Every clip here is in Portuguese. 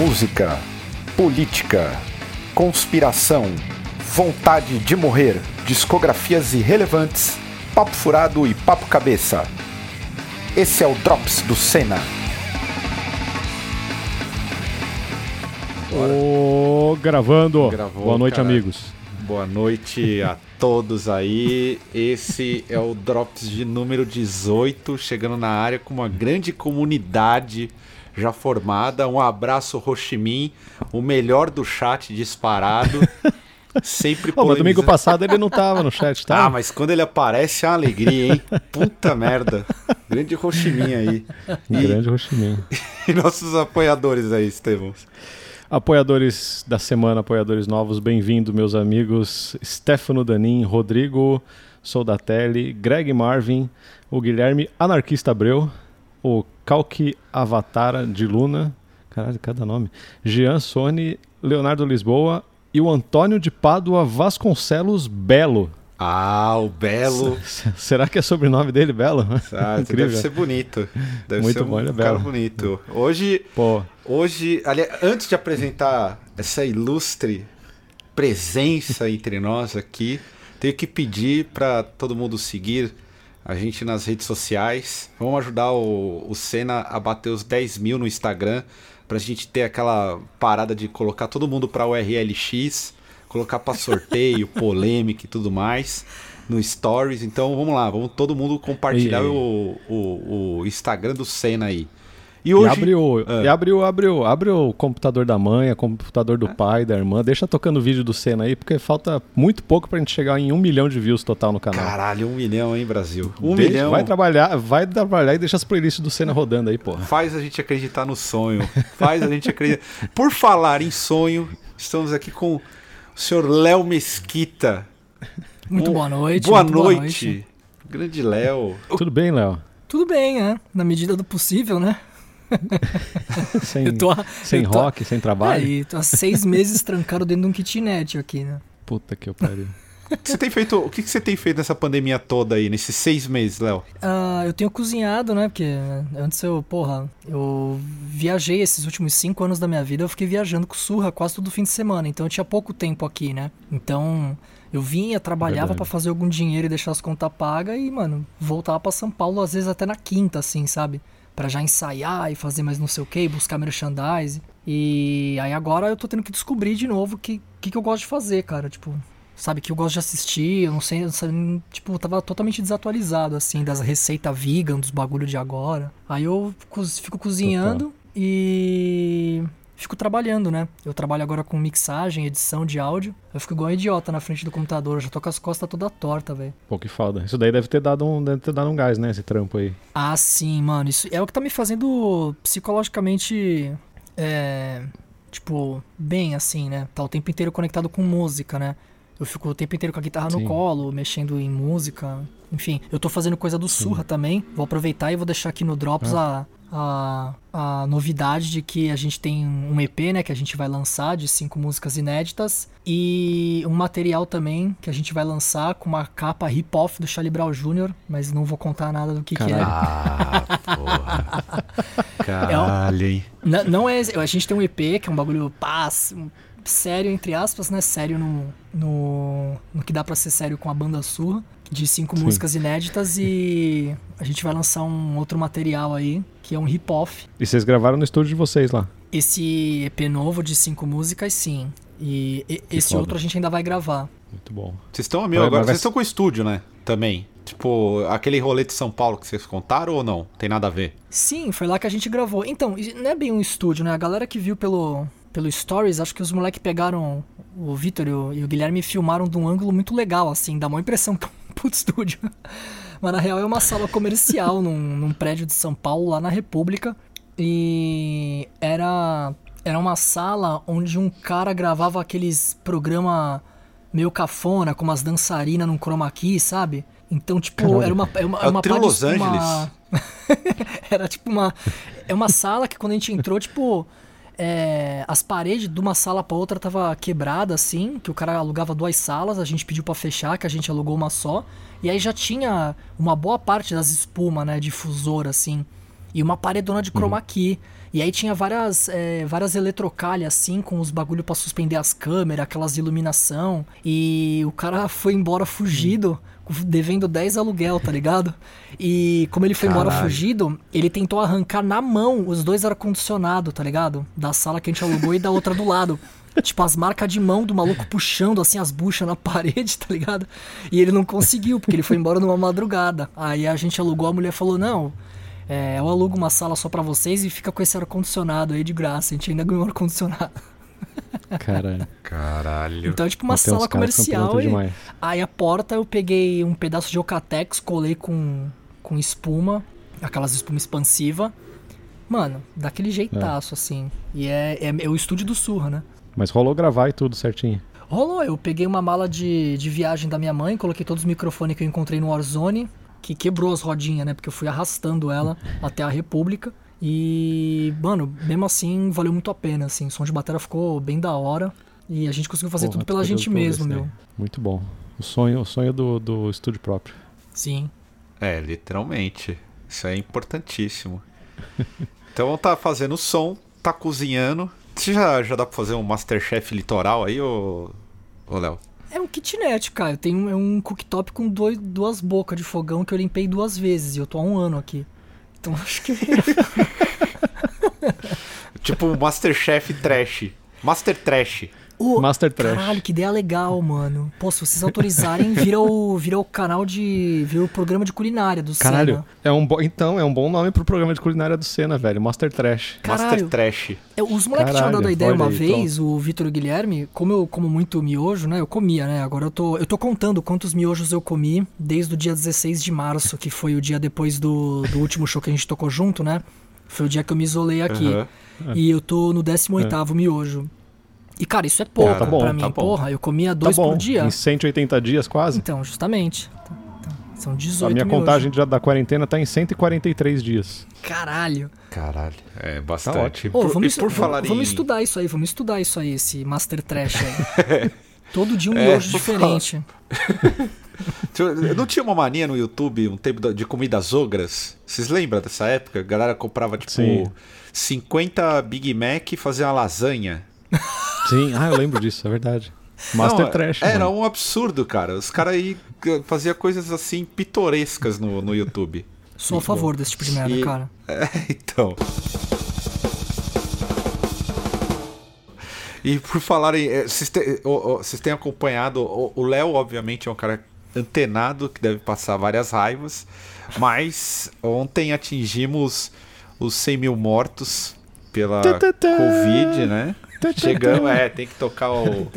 música, política, conspiração, vontade de morrer, discografias irrelevantes, papo furado e papo cabeça. Esse é o Drops do Senna. Ô, gravando. Gravou, Boa noite, caralho. amigos. Boa noite a todos aí. Esse é o Drops de número 18, chegando na área com uma grande comunidade já formada. Um abraço, Minh, o melhor do chat disparado. Sempre Ô, mas domingo polemizando. passado ele não tava no chat, tá? Ah, mas quando ele aparece é uma alegria, hein? Puta merda. Grande Minh aí. E, Grande Roximin. e nossos apoiadores aí, Estevão. Apoiadores da semana, apoiadores novos, bem-vindo, meus amigos. Stefano Danin, Rodrigo Soldatelli, Greg Marvin, o Guilherme Anarquista Abreu, o Calque Avatara de Luna, caralho, cada nome, Jean Sone, Leonardo Lisboa e o Antônio de Pádua Vasconcelos Belo. Ah, o Belo. S- Será que é sobrenome dele, Belo? Ah, Incrível. deve ser bonito. Deve Muito ser um bom, ele é cara belo. bonito. Hoje, Pô, hoje, ali, antes de apresentar essa ilustre presença entre nós aqui, tenho que pedir para todo mundo seguir a gente nas redes sociais. Vamos ajudar o, o Senna a bater os 10 mil no Instagram pra gente ter aquela parada de colocar todo mundo pra URLX, colocar pra sorteio, polêmica e tudo mais no Stories. Então vamos lá, vamos todo mundo compartilhar E- o, o, o Instagram do Senna aí. E E hoje. abre o, Ah. e abre, o, abre, o, computador da mãe, o computador do pai, da irmã. Deixa tocando o vídeo do Senna aí, porque falta muito pouco pra gente chegar em um milhão de views total no canal. Caralho, um milhão, hein, Brasil? Um Deixa- milhão. Vai trabalhar, vai trabalhar e deixa as playlists do Senna rodando aí, porra. Faz a gente acreditar no sonho. Faz a gente acreditar. Por falar em sonho, estamos aqui com o senhor Léo Mesquita. Muito Um- boa noite. Boa muito noite. Grande Léo. Tudo bem, Léo? Tudo bem, né? Na medida do possível, né? Sem, Eu tô, há- sem eu tô- rock, sem trabalho? Aí, tô há seis meses trancado dentro de um kitnet aqui, né? Puta que eu pariu. O que você tem feito, o que que você tem feito nessa pandemia toda aí, nesses seis meses, Léo? Ah, eu tenho cozinhado, né? Porque antes eu, porra, eu viajei esses últimos cinco anos da minha vida, eu fiquei viajando com surra quase todo fim de semana, então eu tinha pouco tempo aqui, né? Então eu vinha, trabalhava pra fazer algum dinheiro e deixar as contas pagas e, mano, voltava pra São Paulo às vezes até na quinta, assim, sabe? Pra já ensaiar e fazer mais não sei o que, buscar merchandise. E aí agora eu tô tendo que descobrir de novo o que, que, que eu gosto de fazer, cara. Tipo, sabe, que eu gosto de assistir, eu não sei, eu não tipo, tava totalmente desatualizado, assim, das receitas vegan, dos bagulho de agora. Aí eu co- fico cozinhando e fico trabalhando, né? Eu trabalho agora com mixagem, edição de áudio. Eu fico igual um idiota na frente do computador, eu já tô com as costas toda torta, velho. Pô, que foda. Isso daí deve ter dado um, deve ter dado um gás, né? Esse trampo aí. Ah, sim, mano. Isso é o que tá me fazendo psicologicamente. É. Tipo, bem assim, né? Tá o tempo inteiro conectado com música, né? Eu fico o tempo inteiro com a guitarra Sim. no colo, mexendo em música. Enfim, eu tô fazendo coisa do Surra também. Vou aproveitar e vou deixar aqui no Drops a, a, a novidade de que a gente tem um EP, né? Que a gente vai lançar de cinco músicas inéditas. E um material também que a gente vai lançar com uma capa hip-off do Charlie Brown Jr., mas não vou contar nada do que, que é. Ah, porra. Caralho, hein? Não, não é. A gente tem um EP, que é um bagulho paz, um- sério, entre aspas, né? Sério no, no, no que dá pra ser sério com a banda surra, de cinco Sim. músicas inéditas e a gente vai lançar um outro material aí, que é um hip-off. E vocês gravaram no estúdio de vocês lá. Esse EP novo de cinco músicas, sim. E, e- esse foda. outro a gente ainda vai gravar. Muito bom. Vocês estão a mil Vai, agora. Vocês estão com estúdio, né? Também. Tipo, aquele rolê de São Paulo que vocês contaram ou não? Tem nada a ver. Sim, foi lá que a gente gravou. Então, não é bem um estúdio, né? A galera que viu pelo, pelo Stories, acho que os moleques pegaram o Vitor e o, e o Guilherme filmaram de um ângulo muito legal, assim, dá uma impressão que puto estúdio. Mas na real é uma sala comercial num, num prédio de São Paulo, lá na República. E era, era uma sala onde um cara gravava aqueles programa meio cafona, com umas dançarinas num chroma key, sabe? Então, tipo, era uma, era uma, É uma Trio pá de- Los uma- Angeles. Era tipo uma. É uma sala que quando a gente entrou, tipo. É, as paredes de uma sala pra outra tava quebrada, assim, que o cara alugava duas salas, a gente pediu pra fechar, que a gente alugou uma só. E aí já tinha uma boa parte das espumas, né, difusor, assim. e uma paredona de chroma key. E aí tinha várias, é, várias eletrocalhas, assim, com os bagulho pra suspender as câmeras, aquelas iluminação. E o cara foi embora fugido, devendo 10 aluguel, tá ligado? E como ele foi embora Caralho. fugido, ele tentou arrancar na mão os dois ar-condicionado, tá ligado? Da sala que a gente alugou e da outra do lado. Tipo, as marcas de mão do maluco puxando, assim, as buchas na parede, tá ligado? E ele não conseguiu, porque ele foi embora numa madrugada. Aí a gente alugou, a mulher falou, não... É, eu alugo uma sala só pra vocês e fica com esse ar-condicionado aí de graça. A gente ainda ganhou ar-condicionado. Caralho. Caralho. Então é tipo uma Mas sala comercial. E... demais. Aí a porta eu peguei um pedaço de Ocatex, colei com, com espuma, aquelas espuma expansiva. Mano, daquele jeitaço, assim. E é, é, é o estúdio do Surra, né? Mas rolou gravar e tudo certinho. Rolou, eu peguei uma mala de, de viagem da minha mãe, coloquei todos os microfones que eu encontrei no Warzone, que quebrou as rodinhas, né? Porque eu fui arrastando ela até a República. E, mano, mesmo assim, valeu muito a pena, assim. O som de bateria ficou bem da hora. E a gente conseguiu fazer Porra, tudo pela gente mesmo, ver meu. Muito bom. O sonho, o sonho do, do estúdio próprio. Sim. É, literalmente. Isso é importantíssimo. Então tá fazendo som, tá cozinhando. Você já, já dá pra fazer um Masterchef litoral aí, ô, ô Léo? É um kitnet, cara. Tem um, é um cooktop com dois, duas bocas de fogão que eu limpei duas vezes. E eu tô há um ano aqui. Então acho que. Tipo Masterchef Trash. Master Trash. Ô, Master Trash. Caralho, que ideia legal, mano. Pô, se vocês autorizarem, vira o, vira o canal de. Vira o programa de culinária do Caralho, Senna. é um bo... então, é um bom nome pro programa de culinária do Senna, velho. Master Trash. Master Caralho. Trash. É, Os moleques tinham dado a ideia uma aí, vez, o Vitor e o Guilherme, como eu como muito miojo, né? Eu comia, né? Agora eu tô, eu tô contando quantos miojos eu comi desde o dia 16 de março, que foi o dia depois do, do último show que a gente tocou junto, né? Foi o dia que eu me isolei aqui. Aham. E eu tô no 18º miojo. E, cara, isso é pouco Tá bom, pra mim. tá bom. Porra, eu comia Tá dois bom. por dia. Em 180 dias quase. Então, justamente. Então, então, São 18 A minha contagem já da quarentena tá em 143 dias. Caralho. Caralho. É bastante. ótimo. Ô, Por- vamos, e por estu- falar vamos em... estudar isso aí, vamos estudar isso aí, esse Master Trash aí. Todo dia um É, miojo por diferente. Eu não tinha uma mania no YouTube, um tempo de comidas ogras? Vocês lembram dessa época? A galera comprava, tipo, Sim. 50 Big Mac e fazia uma lasanha. Sim, ah, eu lembro disso, é verdade. Master Não, Trash. Era mano. um absurdo, cara. Os caras aí faziam coisas assim pitorescas no, no YouTube. Sou a favor desse tipo de merda, E- cara. É, então. E por falarem, eh, vocês vocês têm acompanhado, o o Léo, obviamente, é um cara antenado que deve passar várias raivas, mas ontem atingimos os 100 mil mortos pela Covid, né? Chegamos, é, tem que tocar o,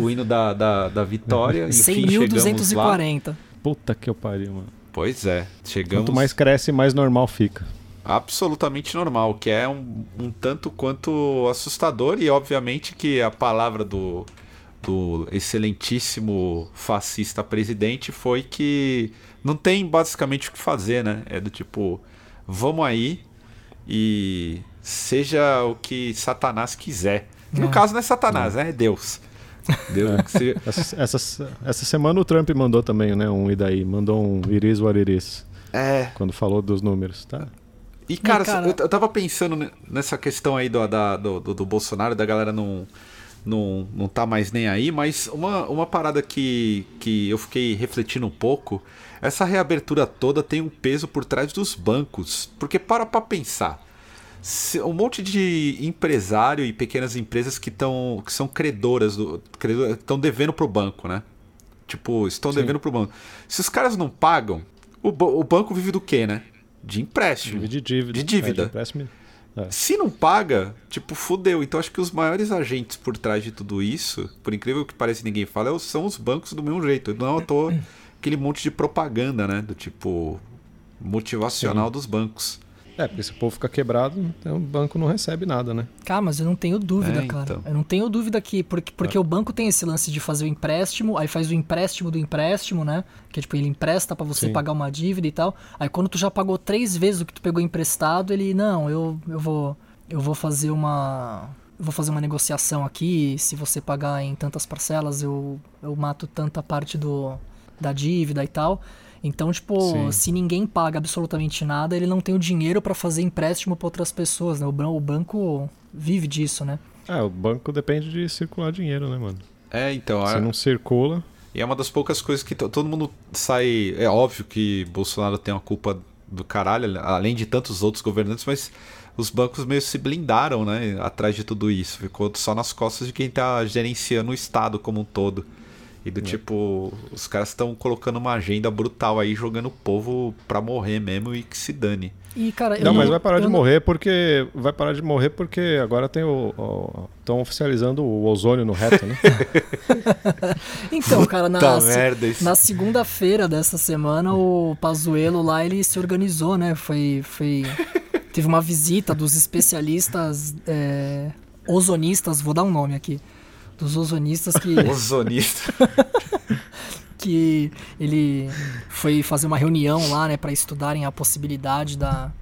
o hino da, da, da vitória. Enfim, chegamos lá. 100.240. Puta que eu pariu, mano. Pois é, chegamos. Quanto mais cresce, mais normal fica. absolutamente normal, que é um, um tanto quanto assustador e obviamente que a palavra do, do excelentíssimo fascista presidente foi que não tem basicamente o que fazer, né? É do tipo, vamos aí e seja o que Satanás quiser. Que no É. caso não é Satanás, né? É Deus. Deus que se- Essa, essa, essa semana o Trump mandou também, né? Um e daí. Mandou um Iris what it is, É, Quando falou dos números, tá? E, cara, cara- Eu, eu tava pensando ne- nessa questão aí do, da- do, do, do Bolsonaro, da galera não, não, não tá mais nem aí, mas uma, uma parada que, que eu fiquei refletindo um pouco, essa reabertura toda tem um peso por trás dos bancos. Porque para pra pensar. Um monte de empresário e pequenas empresas que, tão, que são credoras, estão devendo pro banco, né? Tipo, estão Sim. devendo pro banco. Se os caras não pagam, o, o banco vive do quê, né? De empréstimo. De dívida. De dívida. É, de empréstimo. Se não paga, tipo, fudeu. Então acho que os maiores agentes por trás de tudo isso, por incrível que pareça ninguém fala, é o- são os bancos do mesmo jeito. Não à toa aquele monte de propaganda, né? Do tipo motivacional dos bancos. É, porque se o povo fica quebrado, então o banco não recebe nada, né? Cara, mas eu não tenho dúvida, É, cara. então. Eu não tenho dúvida que. Porque, porque o banco tem esse lance de fazer o empréstimo, aí faz o empréstimo do empréstimo, né? Que tipo, ele empresta pra você Sim. pagar uma dívida e tal. Aí quando tu já pagou três vezes o que tu pegou emprestado, ele, não, eu, eu vou. Eu vou fazer uma. Eu vou fazer uma negociação aqui. Se você pagar em tantas parcelas, eu, eu mato tanta parte do, da dívida e tal. Então, tipo, Sim. se ninguém paga absolutamente nada, ele não tem o dinheiro pra fazer empréstimo pra outras pessoas, né? O, ban- o banco vive disso, né? É, o banco depende de circular dinheiro, né, mano? É, então. Se é- não circula. E é uma das poucas coisas que to- todo mundo sai. É óbvio que Bolsonaro tem uma culpa do caralho, além de tantos outros governantes, mas os bancos meio se blindaram, né? Atrás de tudo isso. Ficou só nas costas de quem tá gerenciando o Estado como um todo. E do tipo, os caras estão colocando uma agenda brutal aí, jogando o povo pra morrer mesmo e que se dane. E, cara, eu Não, mas vai parar de não- morrer porque. Vai parar de morrer porque agora tem o. Estão oficializando o ozônio no reto, né? Então, cara, na, na segunda-feira dessa semana, o Pazuello lá, ele se organizou, né? Foi, foi, teve uma visita dos especialistas é, ozonistas, vou dar um nome aqui, dos ozonistas que, Ozonista. que ele foi fazer uma reunião lá, né, para estudarem a possibilidade da,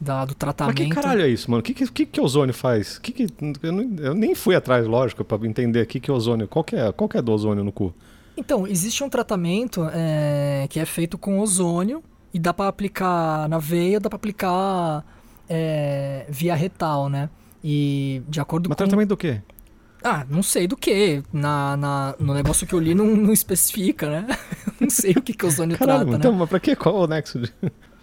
da- do Mas tratamento. que caralho é isso, mano? O que, que, que, que ozônio faz? Que que, eu, não- eu nem fui atrás, lógico, pra entender o que, ozônio. Qual que é, qual que é do ozônio no cu? Então, existe um tratamento é, que é feito com ozônio e dá pra aplicar na veia, dá pra aplicar é, via retal, né? E de acordo Mas com... tratamento do quê? Ah, não sei do que. Na, na- no negócio que eu li não, não especifica, né? não sei o que, que ozônio Caralho, trata, então, né? mas pra quê? Qual o nexo de...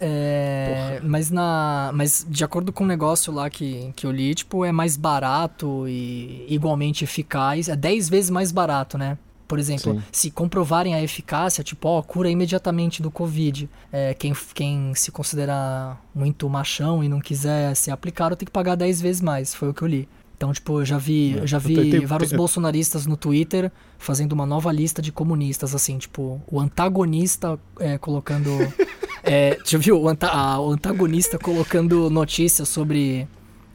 É, mas na, mas de acordo com o negócio lá que, que eu li, tipo, é mais barato e igualmente eficaz. É 10 vezes mais barato, né? Por exemplo, Sim. se comprovarem a eficácia, tipo, ó, cura imediatamente do Covid. É, quem, quem se considerar muito machão e não quiser ser aplicado tem que pagar 10 vezes mais. Foi o que eu li. Então, tipo, eu já vi, É, eu já eu vi tenho- vários tenho- bolsonaristas no Twitter fazendo uma nova lista de comunistas, assim, tipo, o antagonista é, colocando. é, já viu? O, anta- a- o antagonista colocando notícias sobre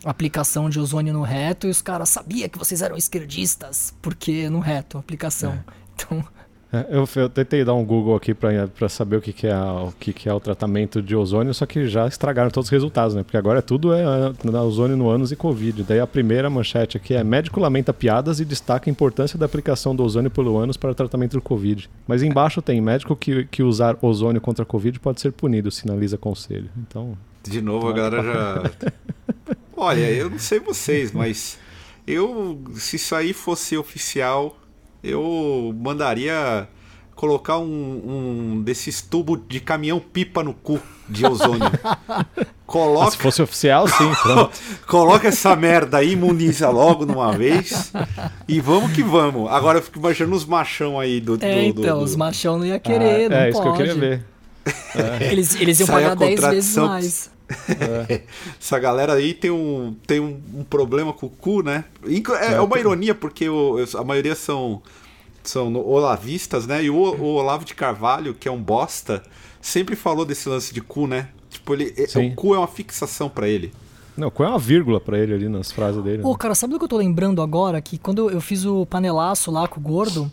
aplicação de ozônio no reto e os caras sabia que vocês eram esquerdistas, porque no reto, aplicação. Então, É, Eu, eu tentei dar um Google aqui pra saber o, que, que, é, o que, que é o tratamento de ozônio, só que já estragaram todos os resultados, né? Porque agora tudo é ah, ozônio no ânus e Covid. Daí a primeira manchete aqui é médico lamenta piadas e destaca a importância da aplicação do ozônio pelo ânus para o tratamento do Covid. Mas embaixo tem médico que, que usar ozônio contra a Covid pode ser punido, sinaliza conselho. Então, De novo, a galera já. Olha, eu não sei vocês, mas eu, se isso aí fosse oficial, eu mandaria colocar um, um desses tubos de caminhão pipa no cu de ozônio. ah, se Coloca, fosse oficial, sim, pronto. coloca essa merda aí, imuniza logo de uma vez e vamos que vamos. Agora eu fico imaginando os machão aí do. do, é, do- então, do- os machão não ia querer, não é isso pode. que eu queria ver. Eles, eles iam Sai pagar 10 vezes contradição. Mais. Essa galera aí tem um, tem um, um problema com o cu, né? Inclu- É, é uma ironia, porque o- a maioria são, são olavistas, né? E o, o Olavo de Carvalho, que é um bosta, sempre falou desse lance de cu, né? Tipo, ele, é- Sim. o cu é uma fixação pra ele. Não, qual é uma vírgula pra ele ali nas frases dele? Pô, né? cara, sabe do que eu tô lembrando agora? Que quando eu, eu fiz o panelaço lá com o gordo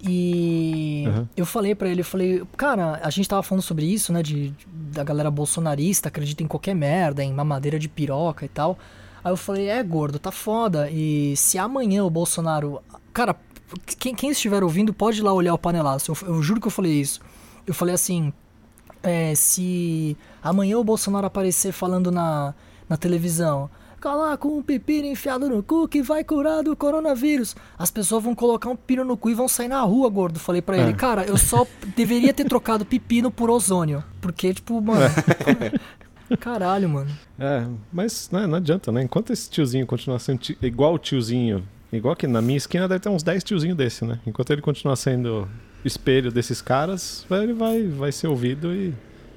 e Uhum. eu falei pra ele, eu falei, cara, a gente tava falando sobre isso, né? De, da galera bolsonarista, acredita em qualquer merda, em mamadeira de piroca e tal. Aí eu falei, é, gordo, tá foda. E se amanhã o Bolsonaro. Cara, quem, quem estiver ouvindo pode ir lá olhar o panelaço. Eu, eu juro que eu falei isso. Eu falei assim, é, se amanhã o Bolsonaro aparecer falando na, na televisão, lá com um pepino enfiado no cu que vai curar do coronavírus. As pessoas vão colocar um pepino no cu e vão sair na rua, gordo. Falei pra ele, É. cara, eu só deveria ter trocado pepino por ozônio. Porque, tipo, mano. Caralho, mano. É, mas né, não adianta, né? Enquanto esse tiozinho continuar sendo ti- igual o tiozinho, igual que na minha esquina deve ter uns 10 tiozinhos desse, né? Enquanto ele continuar sendo espelho desses caras, ele vai, vai ser ouvido e,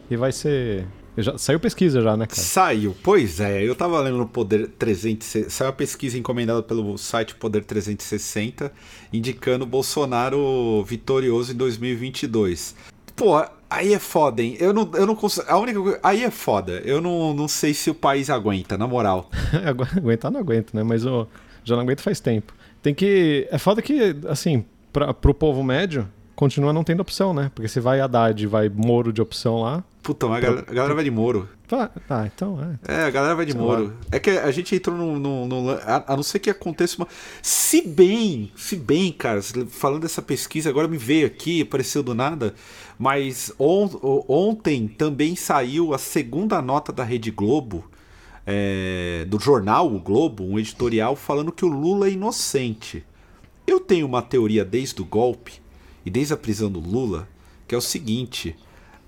e vai ser. Já, saiu pesquisa já, né, cara? Saiu, pois é. Eu tava lendo no Poder 360. Saiu a pesquisa encomendada pelo site Poder 360, indicando Bolsonaro vitorioso em 2022. Pô, aí é foda, hein? Eu não, eu não consigo. A única coisa. Aí é foda. Eu não, não sei se o país aguenta, na moral. Agu- Aguentar não aguento, né? Mas eu já não aguento faz tempo. Tem que. É foda que, assim, pra, pro povo médio, continua não tendo opção, né? Porque se vai Haddad vai Moro de opção lá. Puta, mas a galera, a galera vai de Moro. Ah, então é. É, a galera vai de Sei Moro. Lá. É que a gente entrou no. no, no a, a, não ser que aconteça uma. Se bem, se bem, cara, falando dessa pesquisa, agora me veio aqui, apareceu do nada. Mas on, ontem também saiu a segunda nota da Rede Globo, é, do jornal O Globo, um editorial falando que o Lula é inocente. Eu tenho uma teoria desde o golpe e desde a prisão do Lula, que é o seguinte: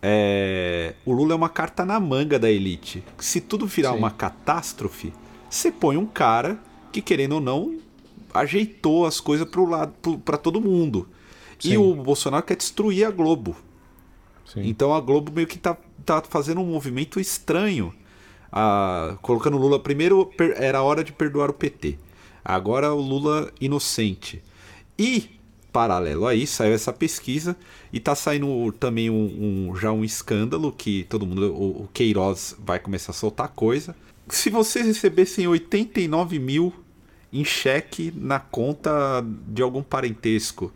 é, o Lula é uma carta na manga da elite. Se tudo virar Sim. uma catástrofe, você põe um cara que, querendo ou não, ajeitou as coisas para lado para todo mundo. Sim. E o Bolsonaro quer destruir a Globo. Sim. Então a Globo meio que tá, tá fazendo um movimento estranho. Ah, colocando o Lula. Primeiro era hora de perdoar o PT. Agora o Lula inocente. E, paralelo a isso, saiu essa pesquisa e tá saindo também um, um já um escândalo que todo mundo. O, o, Queiroz vai começar a soltar coisa. Se vocês recebessem 89 mil em cheque na conta de algum parentesco,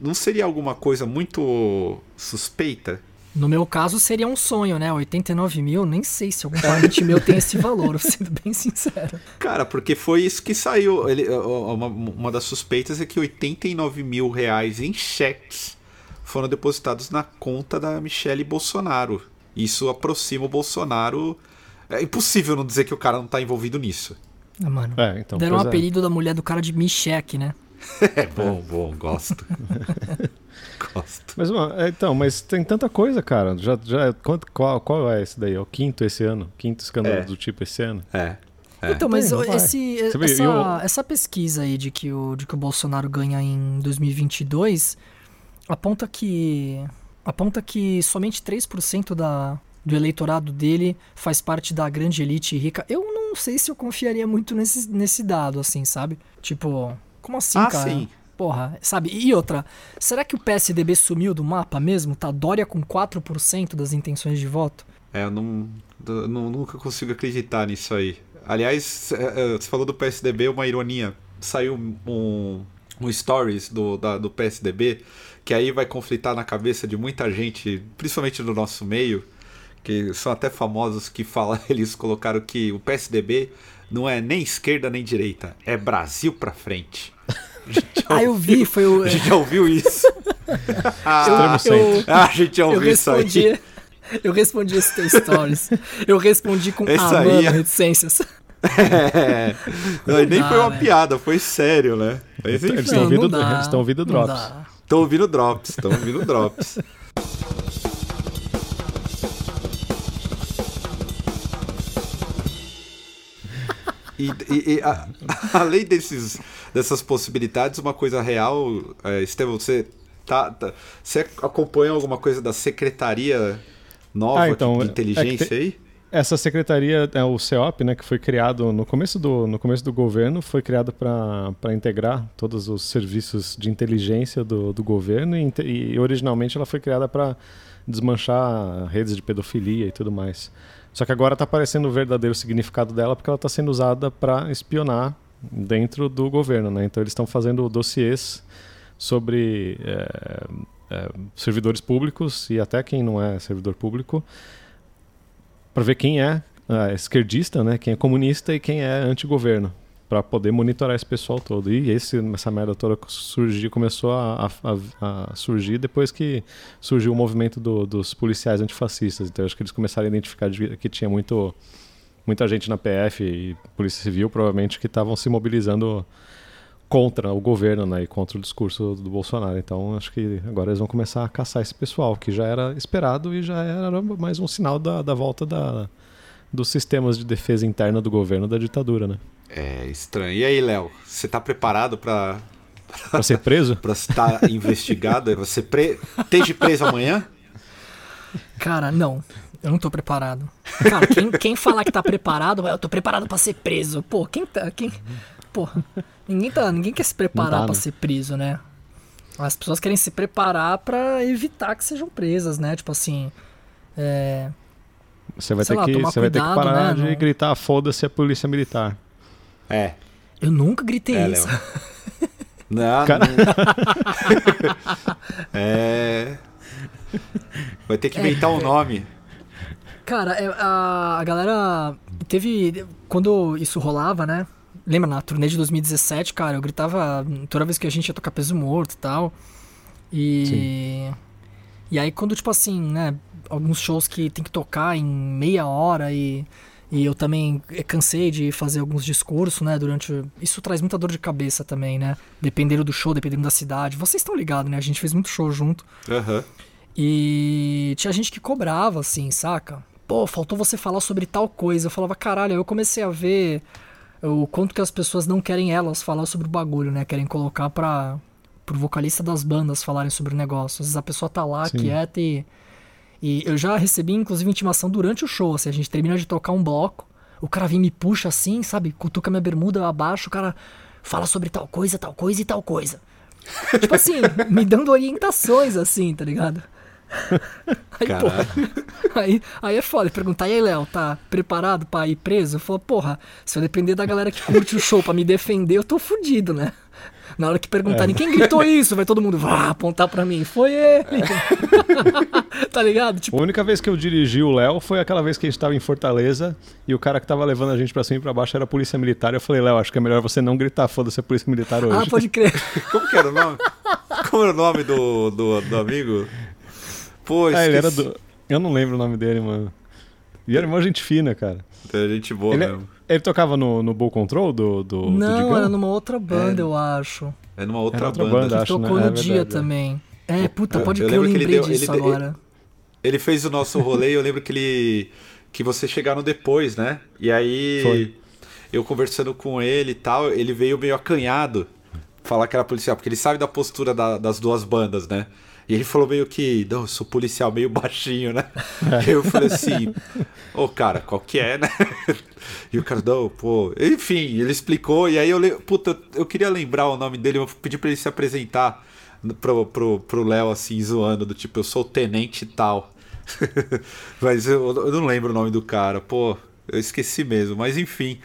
não seria alguma coisa muito suspeita? No meu caso, seria um sonho, né? 89 mil, nem sei se algum parente meu tem esse valor, sendo bem sincero. Cara, porque foi isso que saiu. Ele, uma, uma das suspeitas é que 89 mil reais em cheques foram depositados na conta da Michelle Bolsonaro. Isso aproxima o Bolsonaro. É impossível não dizer que o cara não tá envolvido nisso. Ah, mano. É, então, Deram um é. apelido da mulher do cara de Micheque, né? é bom, bom, gosto. gosto. Mas, é, então, mas tem tanta coisa, cara. Já, já, qual, qual é esse daí? É o quinto esse ano? Quinto escândalo é. do tipo esse ano? É. É. Então, mas tem, esse, essa, eu... essa pesquisa aí de que, o, de que o Bolsonaro ganha em 2022 aponta que aponta que somente 3% da, do eleitorado dele faz parte da grande elite rica. Eu não sei se eu confiaria muito nesse, nesse dado, assim, sabe? Tipo, como assim, ah, cara? Sim. Porra, sabe? E outra, será que o PSDB sumiu do mapa mesmo? Tá Dória com 4% das intenções de voto? É, eu não, eu não, nunca consigo acreditar nisso aí. Aliás, é, é, você falou do PSDB, uma ironia. Saiu um, um stories do, da, do PSDB que aí vai conflitar na cabeça de muita gente, principalmente no nosso meio, que são até famosos que falam, eles colocaram que o PSDB não é nem esquerda nem direita, é Brasil pra frente. ah, eu vi, foi o. A gente já ouviu isso. ah, eu, ah, a gente já ouviu isso aí. Eu respondi esse teu stories. Eu respondi com Esse ah, aí, mano, reticências. É. Não, nem dá, foi uma piada, foi sério, né? Mas, eles estão ouvindo, ouvindo drops. Estão ouvindo drops, estão ouvindo drops. E, e, e a, além desses, dessas possibilidades, uma coisa real, é, Estevão, você, tá, tá, você acompanha alguma coisa da secretaria nova ah, então, de inteligência é te, aí? Essa secretaria, é o CEOP, né, que foi criado no começo do, no começo do governo, foi criado para integrar todos os serviços de inteligência do, do governo e, e originalmente ela foi criada para desmanchar redes de pedofilia e tudo mais. Só que agora está aparecendo o verdadeiro significado dela porque ela está sendo usada para espionar dentro do governo. Né? Então eles estão fazendo dossiês sobre é, é, servidores públicos e até quem não é servidor público para ver quem é, é esquerdista, né? quem é comunista e quem é anti-governo para poder monitorar esse pessoal todo. E esse, essa merda toda surgiu, começou a, a, a, surgir depois que surgiu o movimento do, dos policiais antifascistas. Então acho que eles começaram a identificar que tinha muito, muita gente na PF e Polícia Civil, provavelmente, que estavam se mobilizando contra o governo né, e contra o discurso do Bolsonaro. Então acho que agora eles vão começar a caçar esse pessoal, que já era esperado e já era mais um sinal da, da volta da, dos sistemas de defesa interna do governo da ditadura, né? É estranho. E aí, Léo, você tá preparado para para ser preso? para estar investigado? Você pre... esteja preso amanhã? Cara, não. Eu não tô preparado. Cara, quem, quem falar que tá preparado, eu tô preparado para ser preso. Pô, quem tá. Quem... Porra, ninguém, tá, ninguém quer se preparar tá, para né? ser preso, né? As pessoas querem se preparar para evitar que sejam presas, né? Tipo assim. É... Você vai, ter, lá, que, você cuidado, vai ter que parar né? de gritar foda-se a polícia militar. É. Eu nunca gritei é, isso. Não, Cara- não. é. Vai ter que inventar um nome. Cara, é, a, a galera teve. Quando isso rolava, né? Lembra, na turnê de 2017, cara, eu gritava toda vez que a gente ia tocar peso morto e tal. E. E aí, quando, tipo assim, né? Alguns shows que tem que tocar em meia hora e. E eu também cansei de fazer alguns discursos, né? Durante. Isso traz muita dor de cabeça também, né? Dependendo do show, dependendo da cidade. Vocês estão ligados, né? A gente fez muito show junto. Aham. E tinha gente que cobrava, assim, saca? Pô, faltou você falar sobre tal coisa. Eu falava, caralho, eu comecei a ver o quanto que as pessoas não querem elas falar sobre o bagulho, né? Querem colocar pra, pro vocalista das bandas falarem sobre o negócio. Às vezes a pessoa tá lá, Sim. quieta e. E eu já recebi, inclusive, intimação durante o show. Assim, a gente termina de tocar um bloco, o cara vem e me puxa assim, sabe? Cutuca minha bermuda abaixo, o cara fala sobre tal coisa, tal coisa e tal coisa. tipo assim, me dando orientações, assim, tá ligado? Aí, Caralho. porra, aí, aí é foda. Perguntar, e aí, Léo, tá preparado pra ir preso? Eu falo, porra, se eu depender da galera que curte o show pra me defender, eu tô fudido, né? Na hora que perguntarem quem gritou isso, vai todo mundo vá, apontar pra mim. Foi ele. tá ligado? Tipo, A única vez que eu dirigi o Léo foi aquela vez que a gente tava em Fortaleza e o cara que tava levando a gente pra cima e pra baixo era a polícia militar. Eu falei, Léo, acho que é melhor você não gritar, foda-se a polícia militar hoje. ah, pode crer. Como que era o nome? Como era o nome do, do, do amigo? Pô, Ah, ele era do. Eu não lembro o nome dele, mano. E era uma gente fina, cara. É gente boa Ele, mesmo. ele tocava no, no Bull Control do, do, do Não, Digão? era numa outra banda, É. eu acho. É numa outra, Era outra banda. banda, Que acho, tocou né? no É dia verdade, é. também. É, puta, Eu- pode eu crer, eu lembro que ele lembrei deu- disso ele agora. Ele fez o nosso rolê e eu lembro que ele. que você chegaram depois, né? E aí. Foi. Eu conversando com ele e tal, ele veio meio acanhado falar que era policial, porque ele sabe da postura da- das duas bandas, né? E ele falou meio que, não, eu sou policial meio baixinho, né? E eu falei assim, ô cara, qual que é, né? E o cara, não, pô. Enfim, ele explicou, e aí eu, le- puta, eu queria lembrar o nome dele, eu pedi pra ele se apresentar pro pro pro Léo, assim, zoando, do tipo, eu sou o tenente tal. Mas eu, eu não lembro o nome do cara, pô, eu esqueci mesmo, mas enfim.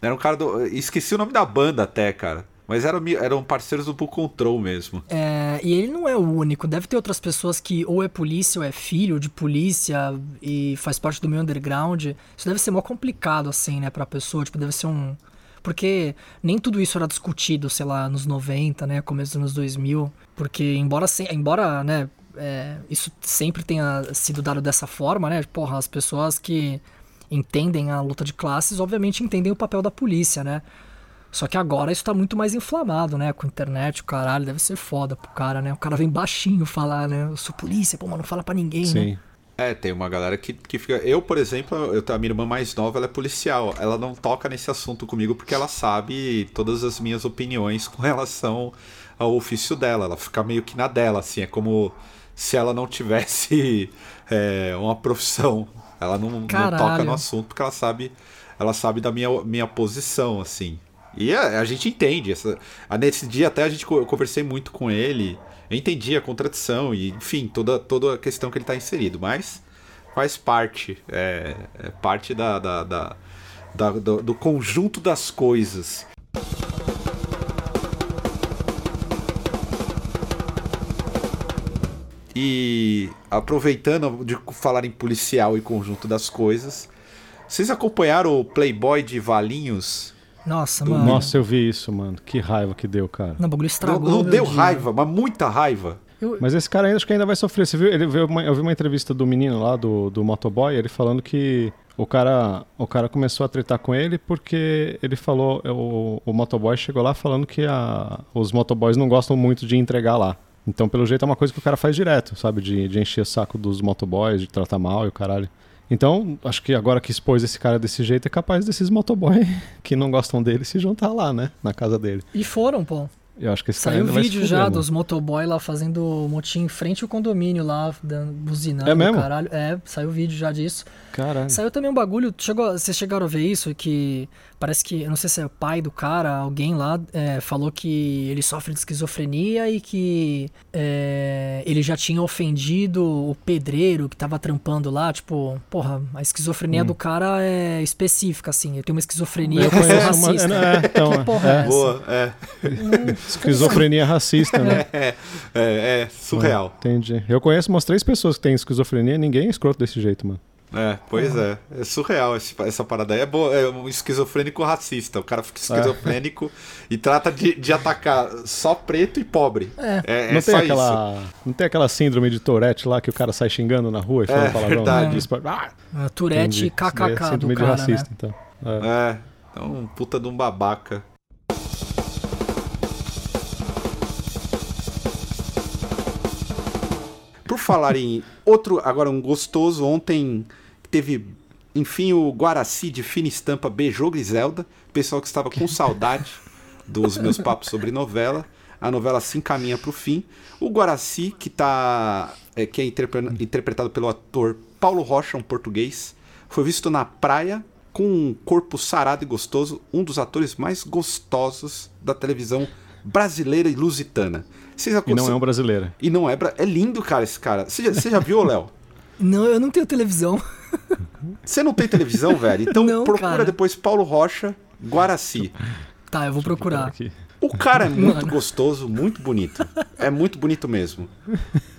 Era um cara do. Esqueci o nome da banda até, cara. Mas eram, eram parceiros do Bull Control mesmo. É, e ele não é o único, deve ter outras pessoas que ou é polícia ou é filho de polícia e faz parte do meio underground. Isso deve ser mó complicado, assim, né, pra pessoa, tipo, deve ser um... Porque nem tudo isso era discutido, sei lá, nos 90, né, começo dos anos 2000. Porque embora, embora né, é, isso sempre tenha sido dado dessa forma, né, porra, as pessoas que entendem a luta de classes, obviamente entendem o papel da polícia, né? Só que agora isso tá muito mais inflamado, né? Com internet, o caralho, deve ser foda pro cara, né? O cara vem baixinho falar, né? Eu sou polícia, pô, mas não fala pra ninguém, né? Sim. É, tem uma galera que, que fica. Eu, por exemplo, eu, a minha irmã mais nova, ela é policial. Ela não toca nesse assunto comigo porque ela sabe todas as minhas opiniões com relação ao ofício dela. Ela fica meio que na dela, assim. É como se ela não tivesse é, uma profissão. Ela não, não toca no assunto porque ela sabe, ela sabe da minha, minha posição, assim. E a, a gente entende. Essa, a- nesse dia até a gente eu conversei muito com ele. Eu entendi a contradição e, enfim, toda, toda a questão que ele está inserido. Mas faz parte. É, é parte da, da- da- da- do, do conjunto das coisas. E aproveitando de falar em policial e conjunto das coisas, vocês acompanharam o Playboy de Valinhos? Nossa, mano. Nossa, eu vi isso, mano. Que raiva que deu, cara. Não, o bagulho Não, estragou. não meu deu dia. raiva, mas muita raiva. Eu- Mas esse cara ainda acho que ainda vai sofrer. Você viu? Ele viu uma- eu vi uma entrevista do menino lá do, do motoboy, ele falando que o cara, o cara começou a tretar com ele porque ele falou, o, o motoboy chegou lá falando que a, os motoboys não gostam muito de entregar lá. Então, pelo jeito, é uma coisa que o cara faz direto, sabe? De, de encher o saco dos motoboys, de tratar mal e o caralho. Então, acho que agora que expôs esse cara desse jeito, é capaz desses motoboy que não gostam dele se juntar lá, né? Na casa dele. E foram, pô. Eu acho que esse cara Saiu se vídeo já dos motoboy lá fazendo motim em frente ao condomínio lá, dando, buzinando. É mesmo? Caralho. É, saiu vídeo já disso. Caralho. Saiu também um bagulho, chegou, vocês chegaram a ver isso? Que parece que, eu não sei se é o pai do cara, alguém lá é, falou que ele sofre de esquizofrenia e que é, ele já tinha ofendido o pedreiro que tava trampando lá. Tipo, porra, a esquizofrenia do cara é específica, assim. Ele tem uma esquizofrenia Hum. Eu com conheço uma... racista. É, então, Que porra é é. essa? Boa, é. Esquizofrenia racista, né? É, é, é surreal. Entendi. Eu conheço umas três pessoas que têm esquizofrenia e ninguém é escroto desse jeito, mano. É, pois é. É surreal esse- essa parada aí. É, boa, é um esquizofrênico racista. O cara fica esquizofrênico e trata de, de atacar só preto e pobre. É. É, é não, tem só aquela, não tem aquela síndrome de Tourette lá que o cara sai xingando na rua e fala É, palavrão? verdade. Ah, É, Tourette. Isso daí é KKK do síndrome de cara, racista, né? então. isso. É. É, então um puta de um babaca. Falar em outro, agora um gostoso, ontem teve, enfim, o Guaraci de fina estampa beijou Griselda, pessoal que estava com saudade dos meus papos sobre novela. A novela se encaminha para o fim. O Guaraci, que, tá, é, que é interpre- interpretado pelo ator Paulo Rocha, um português, foi visto na praia com um corpo sarado e gostoso, um dos atores mais gostosos da televisão brasileira e lusitana. Vocês E não é um brasileiro. e não é. bra- É lindo, cara, esse cara. Você já, você já viu, Léo? Não, eu não tenho televisão. Você não tem televisão, velho? Então Não, procura cara. depois Paulo Rocha, Guaraci. Tá, eu vou procurar. O cara é muito Mano. gostoso, muito bonito. É muito bonito mesmo.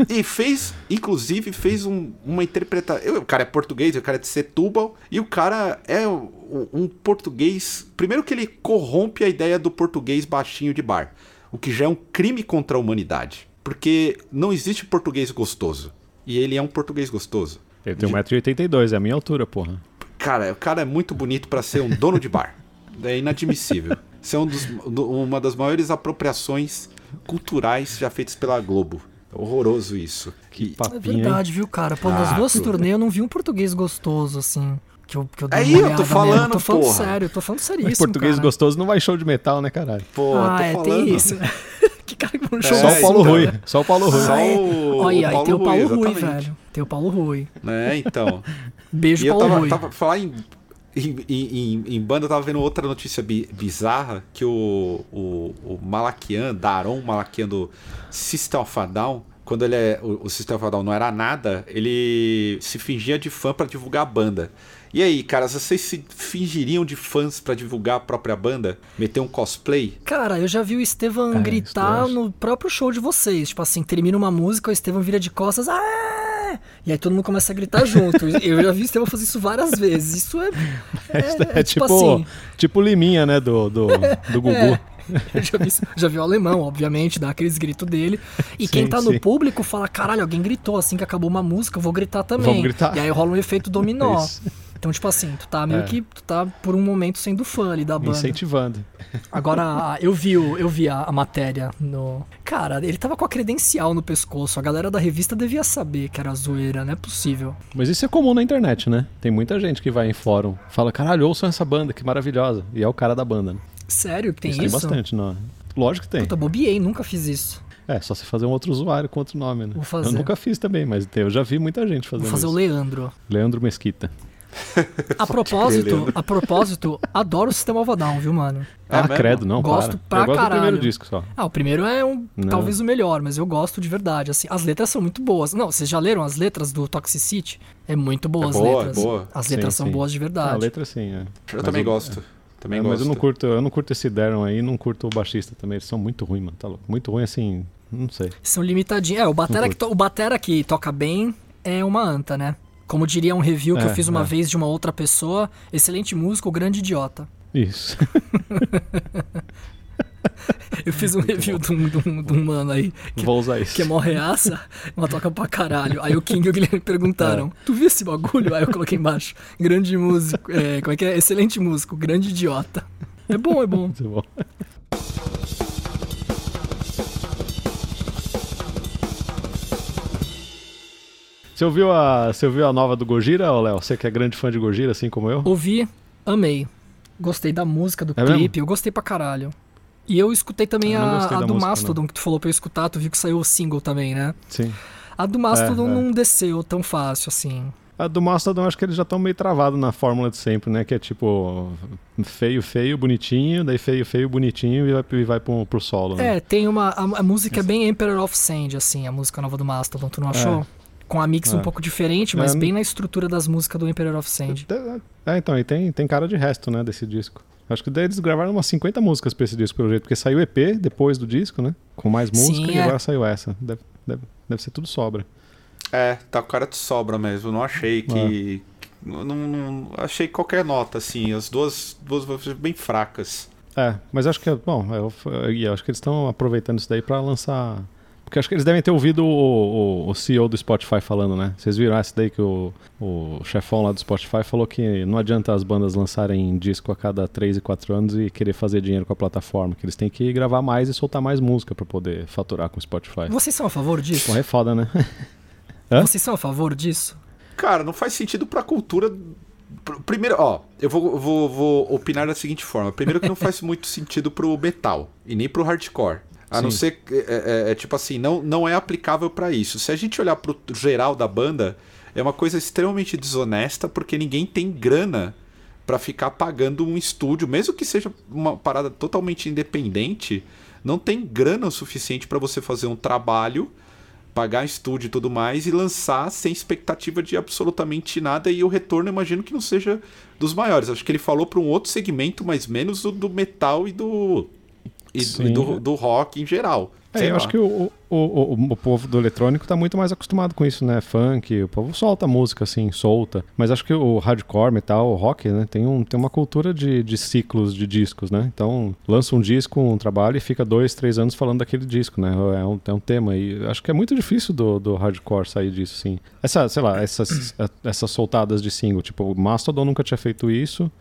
E fez, inclusive, fez um- uma interpretação. O cara é português, o cara é de Setúbal, e o cara é um, um português. Primeiro que ele corrompe a ideia do português baixinho de bar, o que já é um crime contra a humanidade. Porque não existe português gostoso. E ele é um português gostoso. Ele tem 1,82m, é a minha altura, porra. Cara, o cara é muito bonito pra ser um dono de bar. É inadmissível. Isso é um dos- do- uma das maiores apropriações culturais já feitas pela Globo. É horroroso isso. Que É papinho, hein? verdade, viu, cara? Pô, nas Ah, duas tu- turnês eu não vi um português gostoso, assim. Que eu, que eu dei Aí uma eu tô falando, mesmo. Tô falando porra. sério, eu tô falando seríssimo, Mas português cara. gostoso não vai show de metal, né, caralho? Pô, Ah, tô é, falando. tem isso. que cara que um show Só É, o Paulo então. Rui. Só o Paulo Rui. Só o- Olha, o aí tem o Paulo Paulo Rui, Rui, velho. Tem o Paulo Rui. É, então. Beijo, E eu Paulo tava, Rui. tava falar em, em, em, em banda, eu tava vendo outra notícia bi- bizarra, que o, o, o Malakian, Daron Malakian do System of a Down, quando ele é, o, o System of a Down não era nada, ele se fingia de fã pra divulgar a banda. E aí, caras, vocês se fingiriam de fãs pra divulgar a própria banda? Meter um cosplay? Cara, eu já vi o Estevam É, gritar no próprio show de vocês. Tipo assim, termina uma música, o Estevam vira de costas. Ah! E aí todo mundo começa a gritar junto. Eu já vi o Estevam fazer isso várias vezes. Isso é. É, tipo, assim. tipo Liminha, né, do, do, do Gugu. É. Eu já vi, já vi o alemão, obviamente, dar aqueles gritos dele. E quem Sim, tá no sim. público fala: caralho, alguém gritou assim que acabou uma música, eu vou gritar também. Vamos gritar. E aí rola um efeito dominó. Isso. Então, tipo assim, tu tá meio É. que. Tu tá por um momento sendo fã ali da banda. Incentivando. Agora, eu vi, o- eu vi a, a matéria no. Cara, ele tava com a credencial no pescoço. A galera da revista devia saber que era zoeira, não é possível. Mas isso é comum na internet, né? Tem muita gente que vai em fórum, fala, caralho, ouçam essa banda, que maravilhosa. E é o cara da banda. Né? Sério que tem isso, isso? tem bastante, não. Lógico que tem. Puta, bobiei, nunca fiz isso. É, só você fazer um outro usuário com outro nome, né? Vou fazer. Eu nunca fiz também, mas eu já vi muita gente fazendo Vou fazer o isso. Leandro. Leandro Mesquita. A propósito, a propósito, adoro o Sistema of a Down, viu, mano? É ah, mesmo? credo, não, Gosto para. pra eu gosto caralho. do primeiro disco só. Ah, o primeiro é um, Não. talvez o melhor, mas eu gosto de verdade. Assim, as letras são muito boas. Não, vocês já leram as letras do Toxicity? É muito boa É as boa, letras. boa. As Sim, letras são sim. boas de Ah, verdade. a letra sim, é. Eu Mas também eu- gosto. Também É, gosto. mas eu não curto, eu não curto esse Darren aí, não curto o baixista também. Eles são muito ruins, mano. Tá louco. Muito ruim assim, não sei. São limitadinhos. É, o batera, que to- o batera que toca bem é uma anta, né? Como diria um review que É, eu fiz uma é. vez de uma outra pessoa, excelente músico, grande idiota. Isso. Eu fiz um review de um, de, um, de um mano aí que, Vou usar isso. que é mó reaça, mas toca pra caralho. Aí o King e o Guilherme perguntaram: Tu viu esse bagulho? Aí eu coloquei embaixo: Grande músico, é, como é que é? Excelente músico, grande idiota. É bom, é bom. Muito bom. Você ouviu, a, você ouviu a nova do Gojira, Léo? Você que é grande fã de Gojira, assim como eu? Ouvi, amei. Gostei da música, do É clipe, eu gostei pra caralho. E eu escutei também Eu não a, a do música, Mastodon, que tu falou pra eu escutar, tu viu que saiu o single também, né? Sim. A do Mastodon É, é. não desceu tão fácil assim. A do Mastodon, acho que eles já estão meio travados na fórmula de sempre, né? Que é tipo feio, feio, bonitinho, daí feio, feio, bonitinho e vai, e vai pro, pro solo. Né? É, tem uma. A, a música é bem Emperor of Sand, assim, a música nova do Mastodon, tu não achou? Com a mix um É. pouco diferente, mas É. bem na estrutura das músicas do Emperor of Sand. É, então, e tem, tem cara de resto, né, desse disco. Acho que daí eles gravaram umas 50 músicas pra esse disco, pelo jeito, porque saiu EP depois do disco, né? Com mais música Sim, e é. agora saiu essa. Deve, deve, deve ser tudo sobra. É, tá com cara de sobra mesmo. Não achei que. É. Não, não- achei qualquer nota, assim. As duas, duas bem fracas. É, mas acho que, bom, eu, eu acho que eles estão aproveitando isso daí pra lançar. Porque acho que eles devem ter ouvido o, o, o CEO do Spotify falando, né? Vocês viram essa daí que o, o chefão lá do Spotify falou que não adianta as bandas lançarem disco a cada 3 e 4 anos e querer fazer dinheiro com a plataforma, que eles têm que gravar mais e soltar mais música pra poder faturar com o Spotify. Vocês são a favor disso? Porra, é foda, né? Hã? Vocês são a favor disso? Cara, não faz sentido pra cultura. Pr- Primeiro, ó, eu vou, vou, vou opinar da seguinte forma. Primeiro que não faz muito sentido pro metal e nem pro hardcore. A não Sim. ser que, é, é- é tipo assim, não, não é aplicável pra isso. Se a gente olhar pro geral da banda, é uma coisa extremamente desonesta porque ninguém tem grana pra ficar pagando um estúdio, mesmo que seja uma parada totalmente independente, não tem grana o suficiente pra você fazer um trabalho pagar estúdio e tudo mais e lançar sem expectativa de absolutamente nada e o retorno imagino que não seja dos maiores. Acho que ele falou para um outro segmento, mas menos o do metal e do e, e do, do rock em geral. É, eu lá. acho que o, o, o, o povo do eletrônico tá muito mais acostumado com isso, né? Funk, o povo solta música assim, solta. Mas acho que o hardcore, metal, o rock, né? Tem, um, tem uma cultura de, de ciclos de discos, né? Então, lança um disco, um trabalho e fica dois, três anos falando daquele disco, né? É um, é um tema. E acho que é muito difícil do, do hardcore sair disso, sim. Essa, sei lá, essas, essas soltadas de single, tipo, o Mastodon nunca tinha feito isso.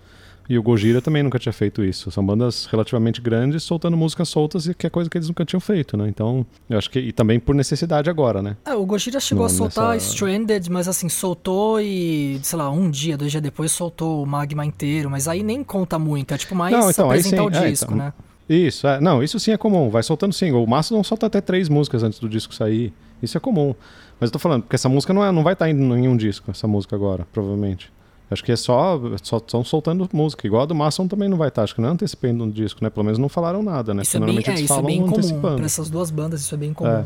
E o Gojira também nunca tinha feito isso. São bandas relativamente grandes soltando músicas soltas e que é coisa que eles nunca tinham feito, né? Então, eu acho que. E também por necessidade agora, né? É, o Gojira chegou Não, a soltar nessa- Stranded, mas assim, soltou e, sei lá, um dia, dois dias depois soltou o Magma inteiro, mas aí nem conta muito, é tipo mais Não, então, aí apresentar sim, o é, disco, então. né? Isso, é. Não, isso sim é comum. Vai soltando single. O Mastodon solta até três músicas antes do disco sair. Isso é comum. Mas eu tô falando, porque essa música não, é, não vai estar indo em um disco, essa música agora, provavelmente. Acho que é só. Só estão soltando música. Igual a do Mastodon também não vai estar. Acho que não é antecipando um disco, né? Pelo menos não falaram nada, né? Isso é Porque bem, normalmente é, isso é bem comum. Pra essas duas bandas, isso é bem comum. É,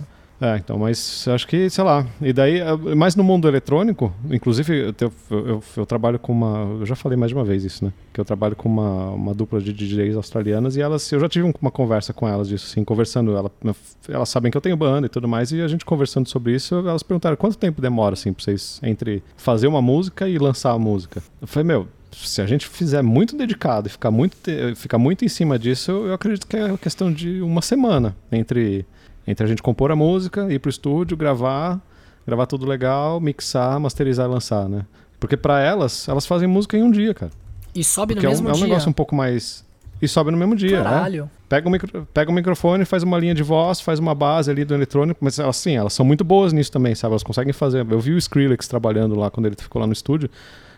então, mas acho que, sei lá, e daí, eh, mais no mundo eletrônico, inclusive eu, eu, eu- eu trabalho com uma, eu já falei mais de uma vez isso, né, que eu trabalho com uma, uma dupla de DJs australianas e elas, eu já tive um- uma conversa com elas disso, assim, conversando, ela, elas sabem que eu tenho banda e tudo mais, e a gente conversando sobre isso, elas perguntaram quanto tempo demora, assim, pra vocês, entre fazer uma música e lançar a música. Eu falei, meu, se a gente fizer muito dedicado e ficar muito, ficar muito em cima disso, eu acredito que é questão de uma semana entre entre a gente compor a música, ir pro estúdio, gravar, gravar tudo legal, mixar, masterizar e lançar, né? Porque pra elas, elas fazem música em um dia, cara. E sobe Porque no é um, mesmo é um dia. negócio um pouco mais. E sobe no mesmo dia, né? Caralho. Pega o, micro... Pega o microfone, faz uma linha de voz, faz uma base ali do eletrônico, mas assim, elas são muito boas nisso também, sabe? Elas conseguem fazer. Eu vi o Skrillex trabalhando lá quando ele ficou lá no estúdio.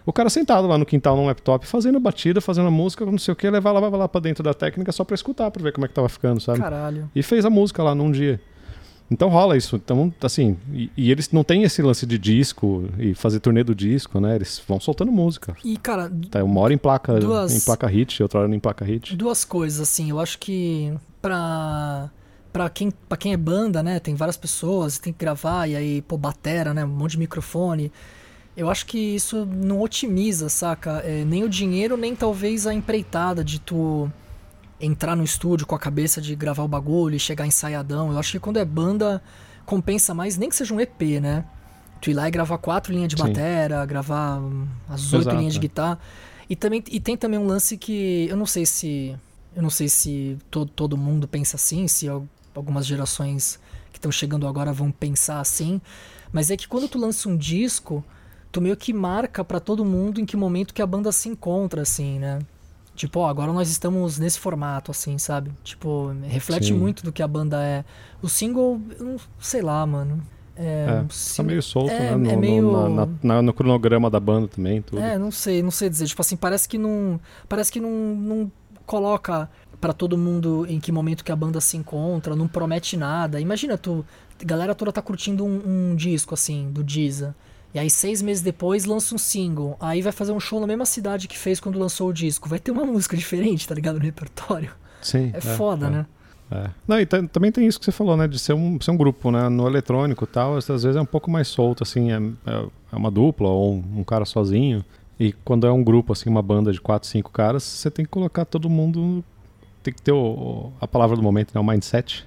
O cara sentado lá no quintal num laptop, fazendo batida, fazendo a música, não sei o que, levar lá, lá pra dentro da técnica só pra escutar, pra ver como é que tava ficando, sabe? Caralho. E fez a música lá num dia. Então rola isso. Então, assim, e, e eles não têm esse lance de disco e fazer turnê do disco, né? Eles vão soltando música. E, cara, Tá, uma hora em placa, Duas- em placa hit, outra hora em placa hit. duas coisas, assim. Eu acho que pra, pra, quem, pra quem é banda, né? Tem várias pessoas, tem que gravar, e aí, pô, batera, né? Um monte de microfone. Eu acho que isso não otimiza, saca? É, nem o dinheiro, nem talvez a empreitada de tu entrar no estúdio com a cabeça de gravar o bagulho e chegar ensaiadão. Eu acho que quando é banda, compensa mais, nem que seja um EP, né? Tu ir lá e gravar quatro linhas de Sim. batera, gravar as oito Exato, linhas de é. guitarra. E, também, e tem também um lance que eu não sei se. Eu não sei se todo, todo mundo pensa assim, se al- algumas gerações que estão chegando agora vão pensar assim. Mas é que quando tu lança um disco, tu meio que marca pra todo mundo em que momento que a banda se encontra, assim, né? Tipo, ó, agora nós estamos nesse formato, assim, sabe? Tipo, reflete Sim. muito do que a banda é. O single, eu não sei lá, mano. É, É, tá meio solto, é- né? No, é no- meio- na- na- na- no cronograma da banda também, tudo. É, não sei, não sei dizer. Tipo assim, parece que não. Parece que não, não coloca pra todo mundo em que momento que a banda se encontra, não promete nada. Imagina, tu. A galera toda tá curtindo um, um disco, assim, do Deezer. E aí, seis meses depois, lança um single. Aí vai fazer um show na mesma cidade que fez quando lançou o disco. Vai ter uma música diferente, tá ligado? No repertório. Sim. É, foda, é. né? É. Não, e tam- também tem isso que você falou, né? De ser um, ser um grupo, né? No eletrônico e tal, às às vezes é um pouco mais solto, assim, é, é- é uma dupla ou um, um cara sozinho. E quando é um grupo, assim, uma banda de quatro, cinco caras, você tem que colocar todo mundo. Tem que ter o, a palavra do momento, né? O mindset.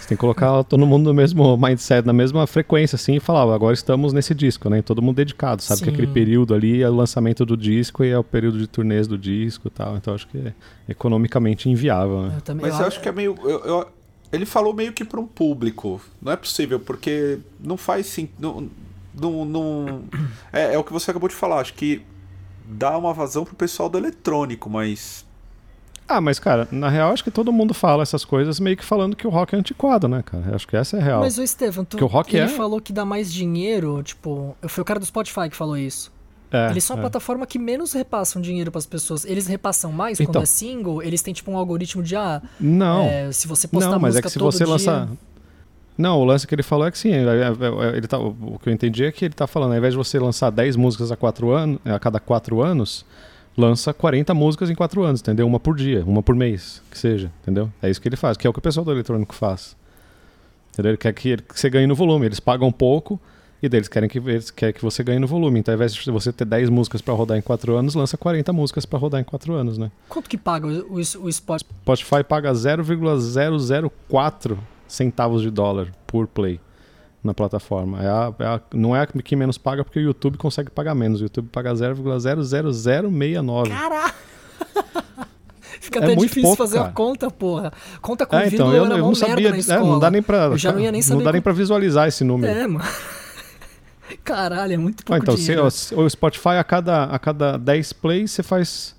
Você tem que colocar todo mundo no mesmo mindset, na mesma frequência, assim, e falar, agora estamos nesse disco, né? Todo mundo dedicado, sabe? Sim. Que aquele período ali é o lançamento do disco e é o período de turnês do disco e tal. Então acho que é economicamente inviável, né? Eu também, Mas eu acho que é meio. Eu, eu, ele falou meio que para um público. Não é possível, porque não faz sim. Não, não, não é, é o que você acabou de falar. Acho que dá uma vazão pro pessoal do eletrônico, mas ah, mas, cara, na real, acho que todo mundo fala essas coisas meio que falando que o rock é antiquado, né, cara? Acho que essa é a real. Mas o Estevam, tu, o rock ele é... falou que dá mais dinheiro, tipo, foi o cara do Spotify que falou isso. É, eles são a é. plataforma que menos repassam dinheiro para as pessoas. Eles repassam mais então, quando é single, eles têm tipo um algoritmo de ah, não, é, se você postar não, mas é que se você dia... lançar não, o lance que ele falou é que sim, ele tá, o que eu entendi é que ele tá falando, ao invés de você lançar 10 músicas a, quatro anos, a cada 4 anos, lança 40 músicas em 4 anos, entendeu? Uma por dia, uma por mês, que seja, entendeu? É isso que ele faz, que é o que o pessoal do eletrônico faz. Entendeu? Ele quer que, que você ganhe no volume, eles pagam pouco e deles querem que, eles querem que você ganhe no volume. Então, ao invés de você ter 10 músicas para rodar em 4 anos, lança 40 músicas para rodar em 4 anos, né? Quanto que paga o, o, o Spotify? Spotify paga 0,004 centavos de dólar por play na plataforma. É a, é a, não é a que menos paga, porque o YouTube consegue pagar menos. O YouTube paga 0,00069. Caraca! Fica é até difícil pouco, fazer cara. a conta, porra. Conta com é, então, eu, eu não sabia. É, não dá nem pra. Eu já não ia nem saber. Não dá nem pra visualizar esse número. É, mano. Caralho, é muito pouco ah, então, dinheiro. Se, o Spotify, a cada, a cada 10 plays, você faz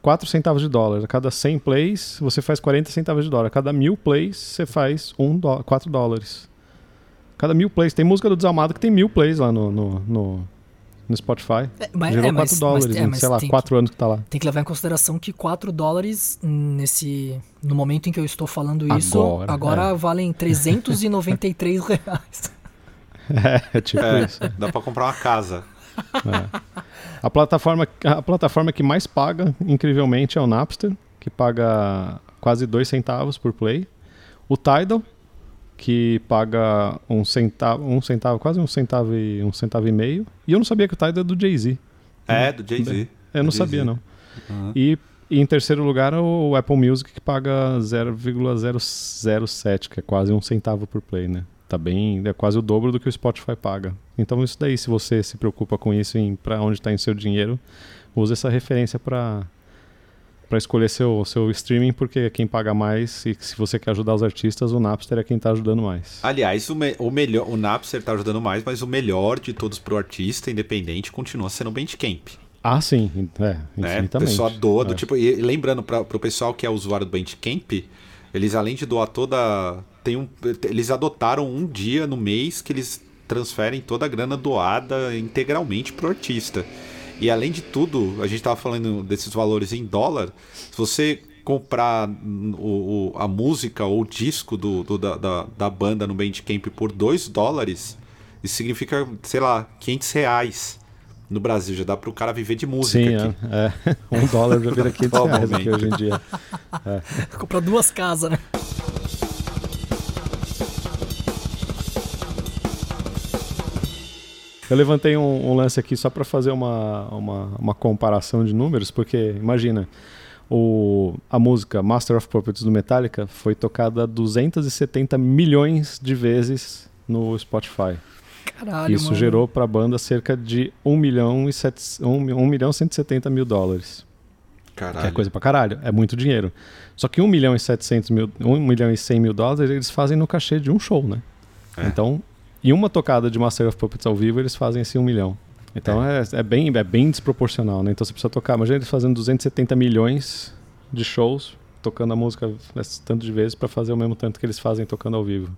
4 centavos de dólar. A cada 100 plays, você faz 40 centavos de dólar. A cada mil plays, você faz 1 dó 4 dólares. Cada mil plays. Tem música do Desalmado que tem mil plays lá no, no, no, no Spotify. É, mas, Gerou é, 4 dólares, mas, é, em, sei lá, 4 anos que tá lá. Tem que levar em consideração que 4 dólares nesse. No momento em que eu estou falando isso, agora, agora é. valem 393 reais. É, é tipo é, isso. Dá pra comprar uma casa. É. A, plataforma, a plataforma que mais paga, incrivelmente, é o Napster, que paga quase 2 centavos por play. O Tidal, que paga um centavo, um centavo, quase um centavo e um centavo e meio. E eu não sabia que o Tidal é do Jay-Z. É, do Jay-Z. Eu não sabia, não. Uhum. E, e, em terceiro lugar o Apple Music, que paga 0,007, que é quase um centavo por play, né? Tá bem, é quase o dobro do que o Spotify paga. Então isso daí, se você se preocupa com isso, em para onde está em seu dinheiro, use essa referência para para escolher seu, seu streaming, porque é quem paga mais e se você quer ajudar os artistas, o Napster é quem está ajudando mais. Aliás, o, me, o melhor, o Napster está ajudando mais, mas o melhor de todos para o artista independente continua sendo o Bandcamp. Ah, sim, é, né? O pessoal doa, do, é. tipo, e lembrando para o pessoal que é usuário do Bandcamp, eles além de doar toda, tem um, eles adotaram um dia no mês que eles transferem toda a grana doada integralmente para o artista. E além de tudo, a gente estava falando desses valores em dólar. Se você comprar o, o, a música ou o disco do, do da, da, da, banda no Bandcamp por 2 dólares, isso significa, sei lá, 500 reais no Brasil. Já dá para o cara viver de música Sim, aqui. É, é. Um dólar já vira 500 reais aqui hoje em dia. É. Comprar duas casas, né? Eu levantei um, um lance aqui só para fazer uma, uma, uma, comparação de números, porque imagina, o, a música Master of Puppets do Metallica foi tocada 270 milhões de vezes no Spotify. Caralho, Isso mano. gerou para a banda cerca de 1 milhão e 7, 1, 1 milhão 170 mil dólares. Caralho. Que é coisa pra caralho, é muito dinheiro. Só que 1 milhão e 700 mil, 1 milhão e 100 mil dólares eles fazem no cachê de um show, né? É. Então e uma tocada de Master of Puppets ao vivo, eles fazem assim um milhão. Então é, é, é bem, é bem desproporcional, né? Então você precisa tocar. Imagina eles fazendo 270 milhões de shows, tocando a música tanto de vezes para fazer o mesmo tanto que eles fazem tocando ao vivo.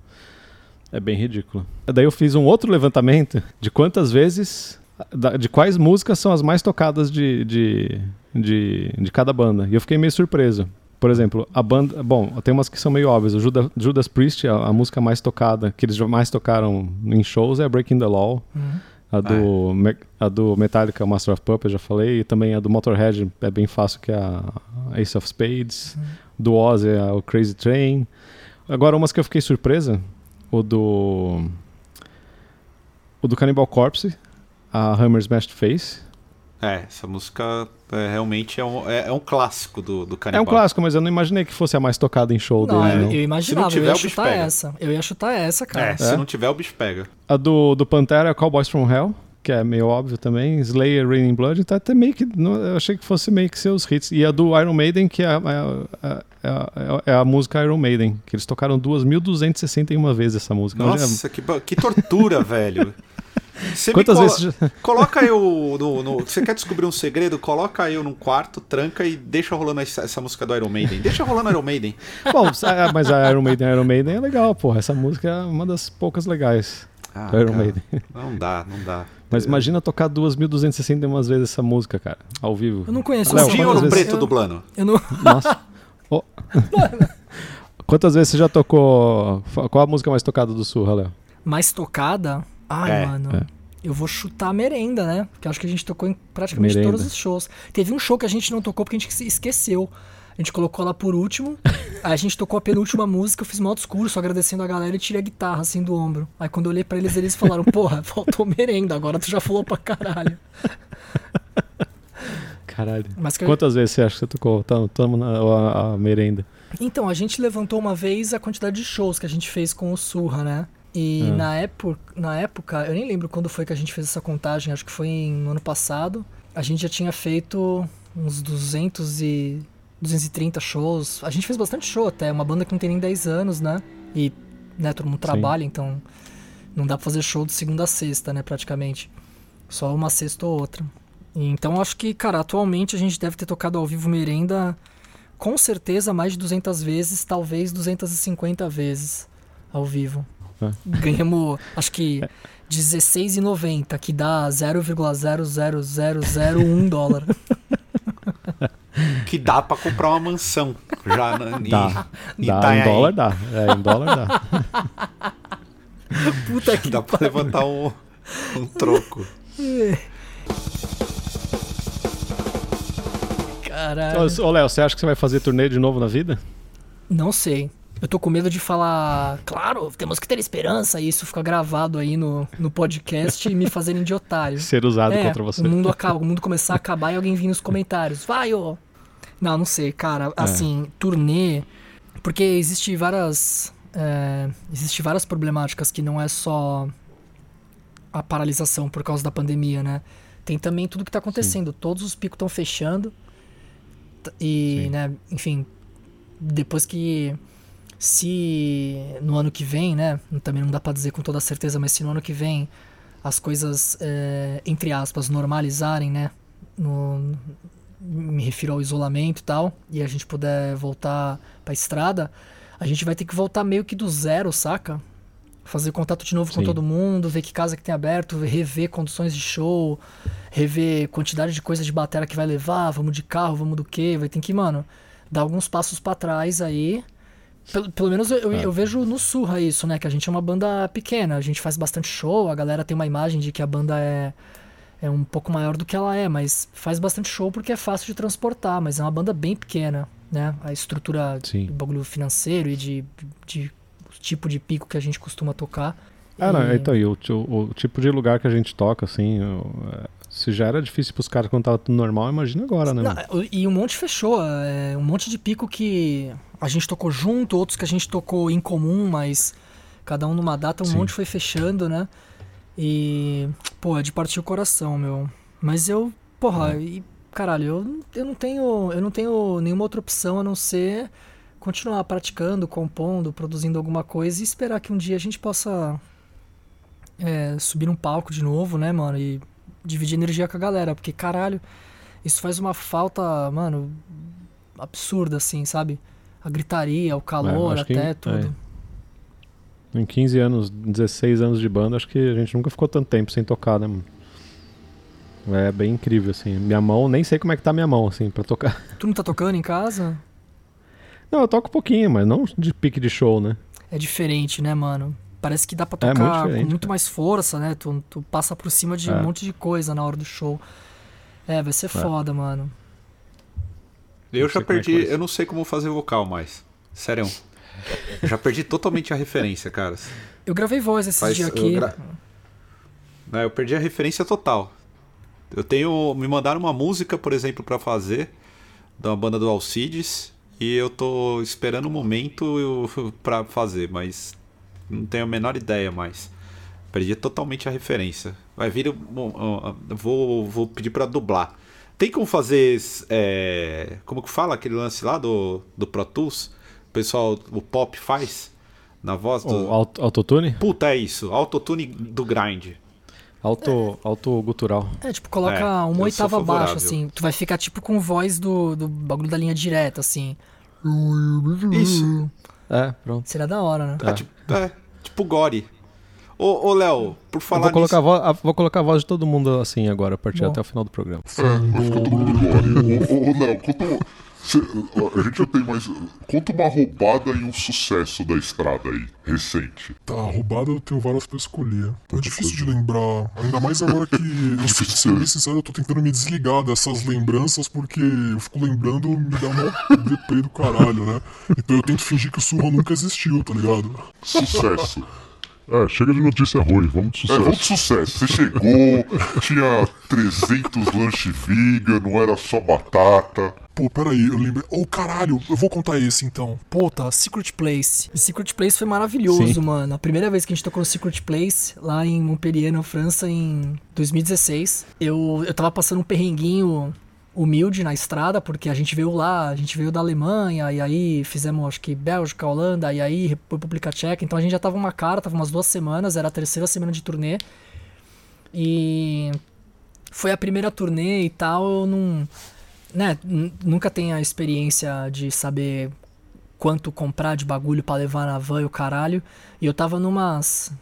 É bem ridículo. Daí eu fiz um outro levantamento de quantas vezes. De quais músicas são as mais tocadas de, de, de, de cada banda. E eu fiquei meio surpreso. Por exemplo, a banda. Bom, tem umas que são meio óbvias. O Judas, Judas Priest, a, a, música mais tocada, que eles mais tocaram em shows, é Breaking the Law. Uhum. A do, ah, é. a do Metallica, Master of Puppets, já falei. E também a do Motorhead, é bem fácil, que é a Ace of Spades. Uhum. Do Ozzy, é o Crazy Train. Agora, umas que eu fiquei surpresa, o do... O do Cannibal Corpse, a Hammer Smashed Face. É, essa música é, realmente é um, é, é um clássico do, do É Canibal. um clássico, mas eu não imaginei que fosse a mais tocada em show Não, dele, eu, não. eu imaginava, Se não eu ia tiver, o bicho chutar pega. essa. Eu ia chutar essa, cara. É, se não tiver, o bicho pega. A do, do Pantera é Cowboys from Hell, que é meio óbvio também. Slayer, Raining Blood, tá até meio que. não- eu achei que fosse meio que seus hits. E a do Iron Maiden, que é, a- é, a- é a- é a música Iron Maiden, que eles tocaram 2.261 vezes essa música. Nossa, que, que tortura, velho. Você me Quantas colo- vezes Coloca eu no, no- Você quer descobrir um segredo? Coloca eu num quarto, tranca e deixa rolando essa, essa música do Iron Maiden. Deixa rolando Iron Maiden. Bom, a- mas a Iron Maiden, Iron Maiden é legal, porra. Essa música é uma das poucas legais Ah, do Iron cara, Maiden. Não dá, não dá. Mas imagina tocar 2.261 vezes essa música, cara, ao vivo. Eu não conheço Léo, ouro vezes- preto eu, dublando. eu não. Nossa. Ó. Quantas vezes você já tocou. Qual a música mais tocada do Surra, Léo? Mais tocada? Ai, É, mano. é. Eu vou chutar a merenda, né? Porque acho que a gente tocou em praticamente Merenda. todos os shows. Teve um show que a gente não tocou porque a gente esqueceu. A gente colocou lá por último. aí a gente tocou a penúltima música, eu fiz mal discurso agradecendo a galera e tirei a guitarra assim do ombro. Aí quando eu olhei pra eles, eles falaram: Porra, faltou merenda, agora tu já falou pra caralho. Caralho. Eu- Quantas vezes você acha que você tocou? Tamo, tamo na a, a merenda. Então, a gente levantou uma vez a quantidade de shows que a gente fez com o Surra, né? E Ah. na, época, na época, eu nem lembro quando foi que a gente fez essa contagem, acho que foi em- no ano passado. A gente já tinha feito uns 200 e 230 shows. A gente fez bastante show até, uma banda que não tem nem 10 anos, né? E né, todo mundo trabalha, então não dá pra fazer show de segunda a sexta, né, praticamente. Só uma sexta ou outra. Então acho que, cara, atualmente a gente deve ter tocado ao vivo merenda com certeza mais de 200 vezes, talvez 250 vezes ao vivo. É. Ganhamos, acho que 16,90, que dá 0,00001 dólar. Que dá pra comprar uma mansão. Já na, em, Dá. em Dá, em dólar dá. É, em dólar dá. Puta que Dá pra levantar um, um troco. Caralho. Ô, Léo, você acha que você vai fazer turnê de novo na vida? Não sei. Eu tô com medo de falar, claro, temos que ter esperança, e isso fica gravado aí no, no podcast e me fazerem de otário. Ser usado é, contra você. O mundo, acaba, o mundo começar a acabar e alguém vir nos comentários. Vai, ô! Não, não sei, cara. É. Assim, turnê. Porque existe várias. É, existe várias problemáticas que não é só a paralisação por causa da pandemia, né? Tem também tudo que tá acontecendo. Todos os picos estão fechando. E, Sim. né, enfim, depois que. Se no ano que vem, né? Também não dá pra dizer com toda certeza, mas se no ano que vem as coisas, é, entre aspas, normalizarem, né? No, me refiro ao isolamento e tal, e a gente puder voltar pra estrada, a gente vai ter que voltar meio que do zero, saca? Fazer contato de novo com Sim. todo mundo, ver que casa que tem aberto, rever condições de show, rever quantidade de coisa de bateria que vai levar, vamos de carro, vamos do quê? Vai ter que, mano, dar alguns passos pra trás aí. Pelo, pelo menos eu, É. eu vejo no Surra isso, né? Que a gente é uma banda pequena, a gente faz bastante show, a galera tem uma imagem de que a banda é, é um pouco maior do que ela é, mas faz bastante show porque é fácil de transportar, mas é uma banda bem pequena, né? A estrutura Sim. do bagulho financeiro e de, de tipo de pico que a gente costuma tocar. Ah, não, E- então, e o, o- o tipo de lugar que a gente toca, assim, se já era difícil pros caras quando tava tudo normal, imagina agora, né? Não, e um monte fechou. é, um monte de pico que a gente tocou junto, outros que a gente tocou em comum, mas cada um numa data, um Sim. monte foi fechando, né? E, pô, é de partir o coração, meu. Mas eu, porra, É. e, caralho, eu, eu não tenho, eu não tenho nenhuma outra opção a não ser continuar praticando, compondo, produzindo alguma coisa e esperar que um dia a gente possa é, subir num palco de novo, né, mano? E dividir energia com a galera, porque caralho, isso faz uma falta, mano, absurda, assim, sabe? A gritaria, o calor, que- até é. tudo. Em 15 anos, 16 anos de banda, acho que a gente nunca ficou tanto tempo sem tocar, né, mano? É bem incrível, assim. Minha mão, nem sei como é que tá minha mão, assim, pra tocar. Tu não tá tocando em casa? Não, eu toco um pouquinho, mas não de pique de show, né? É diferente, né, mano? Parece que dá pra É muito tocar com muito mais força, né? Tu, tu passa por cima de É. um monte de coisa na hora do show. É, vai ser foda, mano. Eu Não já é perdi, eu não sei como fazer vocal mais. Sério. Eu já perdi totalmente a referência, caras. Eu gravei voz esses Faz- dias eu aqui. gra- Né, eu perdi a referência total. Eu tenho. Me mandaram uma música, por exemplo, para fazer, da banda do Alcides, e eu tô esperando o um momento para fazer, mas não tenho a menor ideia mais. Perdi totalmente a referência. Vai vir. Vou, vou pedir para dublar. Tem como fazer. É, como que fala aquele lance lá do, do Pro Tools? O pessoal, o pop faz? Na voz do. O autotune? Puta, é isso. Autotune do grind. Auto, é. auto gutural. É, tipo, coloca é, uma oitava abaixo, assim. Tu vai ficar tipo com voz do, do bagulho da linha direta, assim. Isso. É, pronto. Seria da hora, né? É, tipo, é, tipo Gore. Ô, ô Léo, por falar vou colocar, nisso... a voz, vou colocar a voz de todo mundo assim agora, a partir Bom. até o final do programa. É, vai ficar todo mundo Gore. Ô, ô Léo, conta... Cê, a gente já tem mais. Conta uma roubada e um sucesso da estrada aí, recente. Tá, roubada eu tenho várias pra escolher. É difícil de lembrar. Ainda mais agora que. eu, ser bem sincero, eu tô tentando me desligar dessas lembranças porque eu fico lembrando me dá uma deprê do caralho, né? Então eu tento fingir que o surro nunca existiu, tá ligado? Sucesso. É, chega de notícia ruim, vamos de sucesso. É, vamos de sucesso. Você chegou, tinha 300 lanche vegan, não era só batata. Pô, peraí, eu lembrei. Oh, caralho, eu vou contar esse então. Puta, Secret Place. Secret Place foi maravilhoso, Sim. mano. A primeira vez que a gente tocou no Secret Place, lá em Montpellier, na França, em 2016, eu, eu tava passando um perrenguinho humilde na estrada, porque a gente veio lá, a gente veio da Alemanha, e aí fizemos, acho que Bélgica, Holanda, e aí República Tcheca, então a gente já tava uma cara, tava umas duas semanas, era a terceira semana de turnê, e foi a primeira turnê e tal, eu não, né, nunca tenho a experiência de saber quanto comprar de bagulho para levar na van e o caralho, e eu tava numas,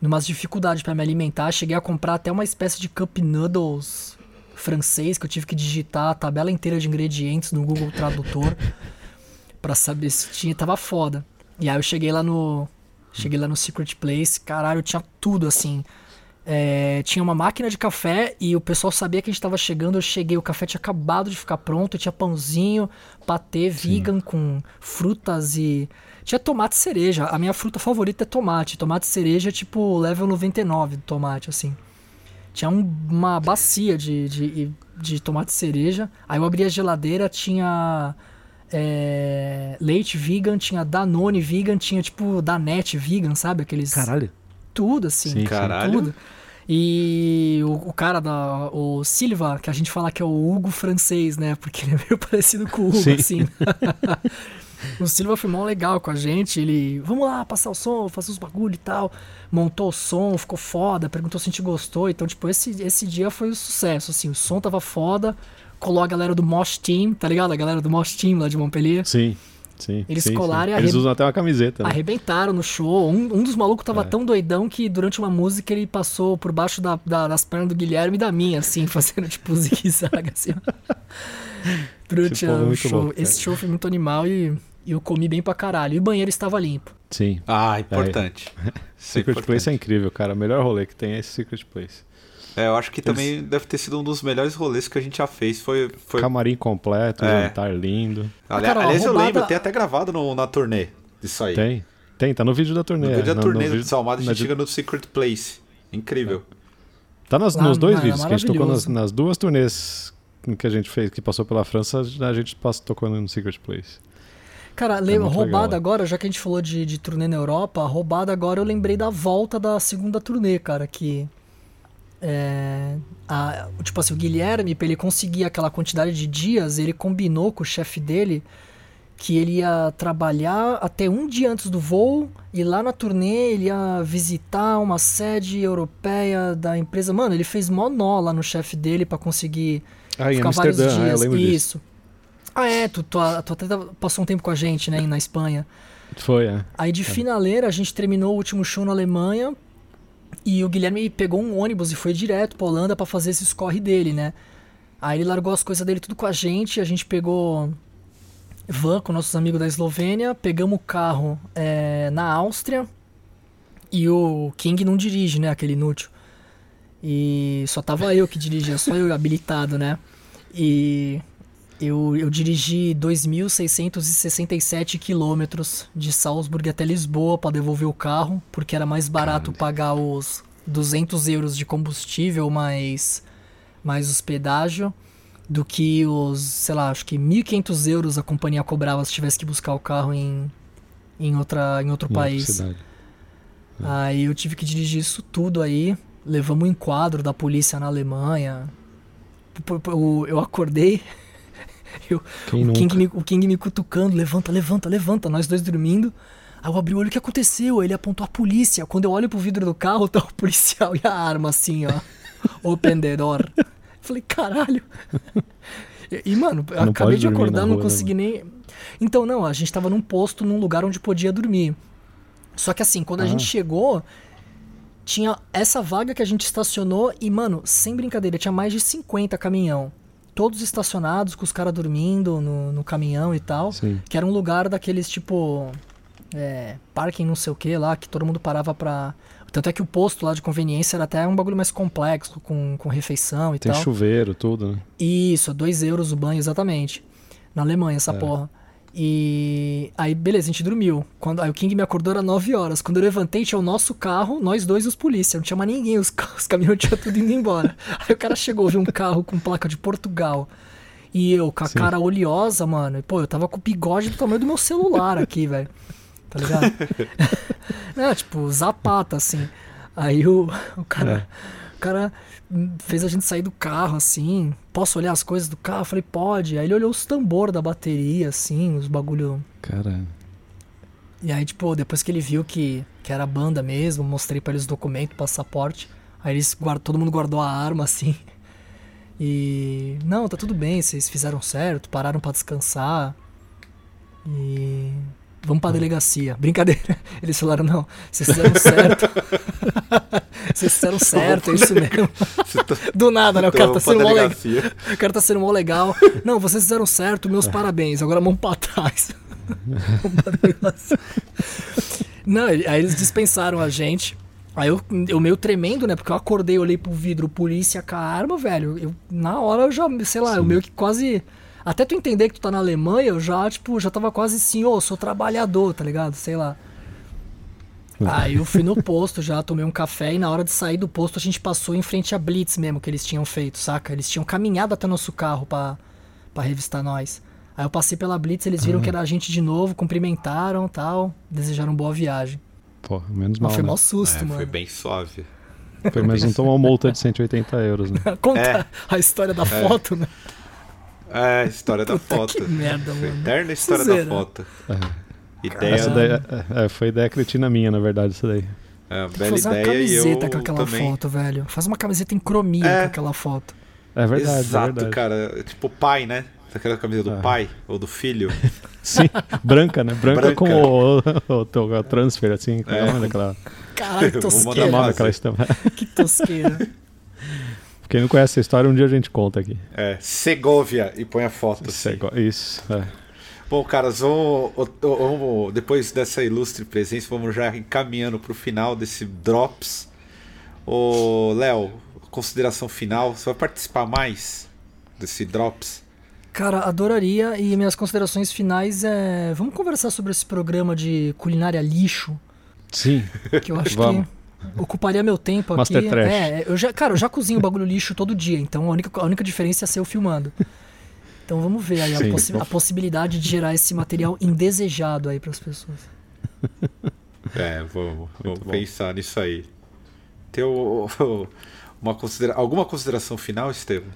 numas dificuldades para me alimentar, cheguei a comprar até uma espécie de cup noodles francês que eu tive que digitar a tabela inteira de ingredientes no Google Tradutor para saber se tinha, tava foda. E aí eu cheguei lá no cheguei lá no Secret Place, caralho, tinha tudo assim. É, tinha uma máquina de café e o pessoal sabia que a gente estava chegando. Eu cheguei, o café tinha acabado de ficar pronto, tinha pãozinho, patê vegan com frutas e. Tinha tomate cereja. A minha fruta favorita é tomate. Tomate cereja é tipo level 99 do tomate, assim. Tinha um, uma bacia de, de, de tomate cereja. Aí eu abri a geladeira, tinha é, leite vegan, tinha Danone vegan, tinha tipo Danette vegan, sabe? Aqueles. Caralho. Tudo assim. Sim, caralho. Tudo. E o, o, cara da. O Silva, que a gente fala que é o Hugo francês, né? Porque ele é meio parecido com o Hugo, Sim. assim. o Silva foi mó legal com a gente. Ele, vamos lá, passar o som, fazer os bagulho e tal. Montou o som, ficou foda, perguntou se a gente gostou. Então, tipo, esse, esse dia foi um sucesso, assim. O som tava foda. Colou a galera do Mosh Team, tá ligado? A galera do Mosh Team lá de Montpellier. Sim. Sim, eles sim, colaram sim. Eles usam até uma camiseta. Né? Arrebentaram no show. Um, um dos malucos tava é. tão doidão que durante uma música ele passou por baixo da, da, das pernas do Guilherme e da minha, assim, fazendo tipo zigue-zague, assim. durante o show. Louco, Esse show foi muito animal e e eu comi bem pra caralho. E o banheiro estava limpo. Sim. Ah, importante. É. Secret importante. Place é incrível, cara. O melhor rolê que tem é esse Secret Place. É, eu acho que Eles... também deve ter sido um dos melhores rolês que a gente já fez. Foi, foi... Camarim completo, é. jantar lindo. Ali, cara, aliás, roubada... eu lembro, tem até gravado no, na turnê disso aí. Tem. Tem, tá no vídeo da turnê. No vídeo da é, turnê do Salmado, a gente chega no Secret Place. Incrível. Tá nas, nos dois vídeos, que a gente tocou nas, nas, duas turnês que a gente fez, que passou pela França, a gente passou, tocou no Secret Place. Cara, é roubada legal. agora, já que a gente falou de, de turnê na Europa, roubada agora eu lembrei da volta da segunda turnê, cara, que. É, a, tipo assim, o Guilherme, pra ele conseguir aquela quantidade de dias, ele combinou com o chefe dele que ele ia trabalhar até um dia antes do voo e lá na turnê ele ia visitar uma sede europeia da empresa. Mano, ele fez mó nó lá no chefe dele para conseguir ah, ficar vários dias. Ah, eu lembro Isso. Disso. Ah, é, tu, tu, tu até passou um tempo com a gente, né, na Espanha. Foi, é. Aí de é. finaleira a gente terminou o último show na Alemanha e o Guilherme pegou um ônibus e foi direto pra Holanda para fazer esse corre dele, né? Aí ele largou as coisas dele tudo com a gente, a gente pegou van com nossos amigos da Eslovênia, pegamos o carro é, na Áustria e o King não dirige, né, aquele inútil. E só tava eu que dirigia, só eu habilitado, né? E eu, eu dirigi 2.667 quilômetros de Salzburg até Lisboa para devolver o carro, porque era mais barato Caramba. pagar os 200 euros de combustível mais, mais os pedágio do que os, sei lá, acho que 1.500 euros a companhia cobrava se tivesse que buscar o carro em, em, outra, em outro Em país. cidade. Aí eu tive que dirigir isso tudo aí. Levamos um enquadro da polícia na Alemanha. Eu acordei. eu- o? King me, o King me cutucando, levanta, levanta, levanta, nós dois dormindo. Aí eu abri o olho, o que aconteceu? Ele apontou a polícia. Quando eu olho pro vidro do carro, tá o policial e a arma assim, ó. Open the door. Falei, caralho. E, e, mano, eu Não acabei de acordar, não rua, né, consegui nem. Então, não, a gente tava num posto, num lugar onde podia dormir. Só que assim, quando a Ah. gente chegou, tinha essa vaga que a gente estacionou e, mano, sem brincadeira, tinha mais de 50 caminhão. Todos estacionados, com os caras dormindo no, no caminhão e tal. Sim. Que era um lugar daqueles tipo. É, parking não sei o que lá, que todo mundo parava pra. Tanto é que o posto lá de conveniência era até um bagulho mais complexo, com, com refeição e Tem tal. chuveiro, tudo, né? Isso, 2 euros o banho, exatamente. Na Alemanha, essa É. porra. E aí, beleza, a gente dormiu. Quando, aí o King me acordou era 9 horas. Quando eu levantei, tinha o nosso carro, nós dois e os polícia. Não tinha mais ninguém, os, os caminhões tinham tudo indo embora. Aí o cara chegou, viu um carro com placa de Portugal. E eu, com a Sim. cara oleosa, mano. E, pô, eu tava com o bigode do tamanho do meu celular aqui, velho. Tá ligado? Não, tipo, zapata, assim. Aí o, o cara. O cara fez a gente sair do carro, assim. Posso olhar as coisas do carro? Eu falei, pode. Aí ele olhou os tambor da bateria, assim, os bagulho. Cara, E aí, tipo, depois que ele viu que, que era banda mesmo, mostrei pra eles o documento, passaporte. Aí eles guard... todo mundo guardou a arma, assim. E. Não, tá tudo bem, vocês fizeram certo, pararam pra descansar. E. Vamos pra delegacia. Brincadeira. Eles falaram, não, vocês fizeram certo. vocês fizeram certo, é isso mesmo. Tá- Do nada, né? O cara tá sendo mó legal. O cara tá sendo mó legal. Não, vocês fizeram certo, meus parabéns. Agora mão pra trás. Não, aí eles dispensaram a gente. Aí eu, eu meio tremendo, né? Porque eu acordei, olhei pro vidro, polícia com a arma, velho. Eu, na hora eu já, sei lá, eu meio que quase. Até tu entender que tu tá na Alemanha, eu já, tipo, já tava quase assim, ô, sou trabalhador, tá ligado? Sei lá. Aí eu fui no posto, já tomei um café e na hora de sair do posto a gente passou em frente à Blitz mesmo que eles tinham feito, saca? Eles tinham caminhado até nosso carro pra, pra revistar nós. Aí eu passei pela Blitz, eles viram que era a gente de novo, cumprimentaram tal, desejaram boa viagem. pô, menos mal, Mas foi né? mó susto, É, mano. foi bem suave. Foi mais um tomar uma multa de 180 euros, né? Conta É. a história da foto, né? É, a história da foto. que merda, mano. eterna história da foto. É. Ideia, Essa daí, é, é, foi ideia cretina minha, na verdade, isso daí. é, Tem que bela fazer uma ideia e eu camiseta com aquela também. foto, velho. Faz uma camiseta em cromia É. com aquela foto. É verdade, Exato, é verdade. cara. Tipo pai, né? Aquela camisa do Ah. pai ou do filho. Sim, branca, né? Branca, Branca. com o, o, o, o transfer, assim. Como é daquela, Caralho, que Vou mandar tosqueira. uma- daquela estampa. Que tosqueira. Quem não conhece essa história, um dia a gente conta aqui. É, Segovia e põe a foto. É Assim. isso, é. Bom, caras, vamos, vamos- depois dessa ilustre presença, vamos já encaminhando pro final desse Drops. Ô, Léo, consideração final. Você vai participar mais desse Drops? Cara, adoraria. E minhas considerações finais é. Vamos conversar sobre esse programa de culinária lixo. Sim, Que eu acho Vamos. que ocuparia meu tempo aqui. Master Trash. É, eu já, cara, eu já cozinho bagulho lixo todo dia, então a única, a única diferença é ser eu filmando. Então vamos ver aí a, possi- a possibilidade de gerar esse material indesejado aí pras pessoas. É, vamos, vamos pensar nisso aí. Tem uma considera alguma consideração final, Estevam?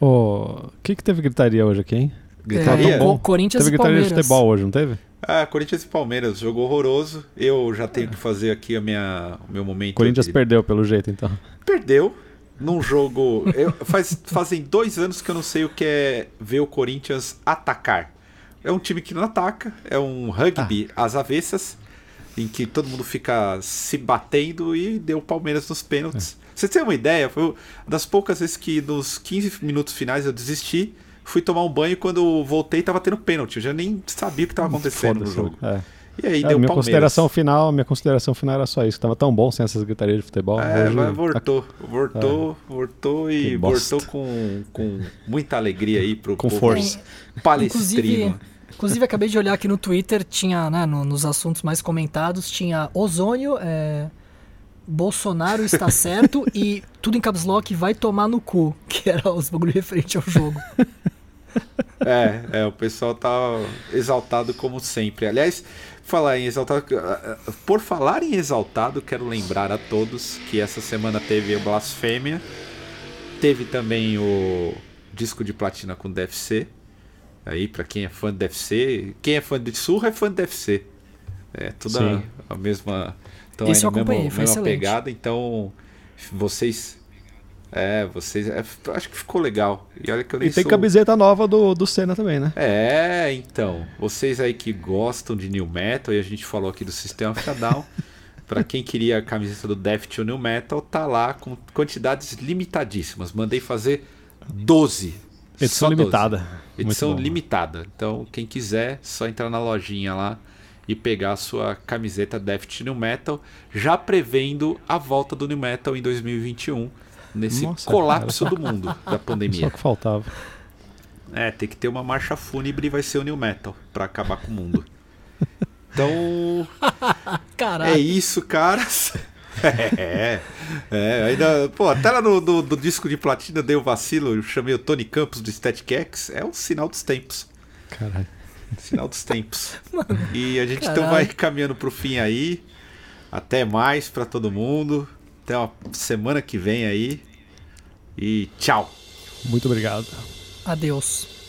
O que, que teve gritaria hoje aqui, hein? Gritaria? É, Co- Corinthians Teve e gritaria de futebol hoje, não teve? Ah, Corinthians e Palmeiras, jogo horroroso. Eu já tenho que fazer aqui a minha, o meu momento. Corinthians de- perdeu pelo jeito, então. perdeu num jogo. eu- faz, fazem dois anos que eu não sei o que é ver o Corinthians atacar. É um time que não ataca, é um rugby Ah. às avessas, em que todo mundo fica se batendo e deu o Palmeiras nos pênaltis. É. Você tem uma ideia? Foi das poucas vezes que nos 15 minutos finais eu desisti. Fui tomar um banho e quando voltei tava tendo pênalti. Eu já nem sabia o que estava acontecendo no jogo. É. E aí É, deu minha Palmeiras. consideração final, minha consideração final era só isso. Tava tão bom sem essas gritarias de futebol. É, hoje, mas voltou, voltou, voltou e voltou com, com muita alegria aí pro Com povo força. palestrino. Inclusive, inclusive, acabei de olhar aqui no Twitter, tinha, né, no- nos assuntos mais comentados, tinha ozônio, é, Bolsonaro está certo e tudo em caps lock vai tomar no cu, que era os bagulho referente ao jogo. É, é, o pessoal tá exaltado como sempre. Aliás, falar em exaltado, por falar em exaltado, quero lembrar a todos que essa semana teve a Blasfêmia, teve também o disco de platina com DFC. Aí, para quem é fã de DFC, quem é fã de Surra é fã de DFC. É tudo a, a, mesma. Então, Esse é foi mesma excelente. pegada. Então, vocês. É, vocês. é, acho que ficou legal. E olha que eu nem E tem sou... camiseta nova do, do Senna também, né? É, então. Vocês aí que gostam de New Metal, e a gente falou aqui do System of a Down. Pra quem queria a camiseta do Death to New Metal, tá lá com quantidades limitadíssimas. Mandei fazer 12. Edição Só 12. limitada. Edição limitada. Então, quem quiser, só entrar na lojinha lá e pegar a sua camiseta Death to New Metal, já prevendo a volta do New Metal em 2021, nesse Nossa, colapso do mundo da pandemia. Só que faltava. É, tem que ter uma marcha fúnebre e vai ser o New Metal pra acabar com o mundo. Então, Caralho. é isso, caras. É, é, ainda, pô, até lá no, no- no disco de platina eu dei o vacilo, eu chamei o Tony Campos do Static X, é um sinal dos tempos. Caralho. Sinal dos tempos. E a gente então caralho. vai caminhando pro fim aí. Até mais pra todo mundo. Até a semana que vem aí. E tchau. Muito obrigado. Adeus.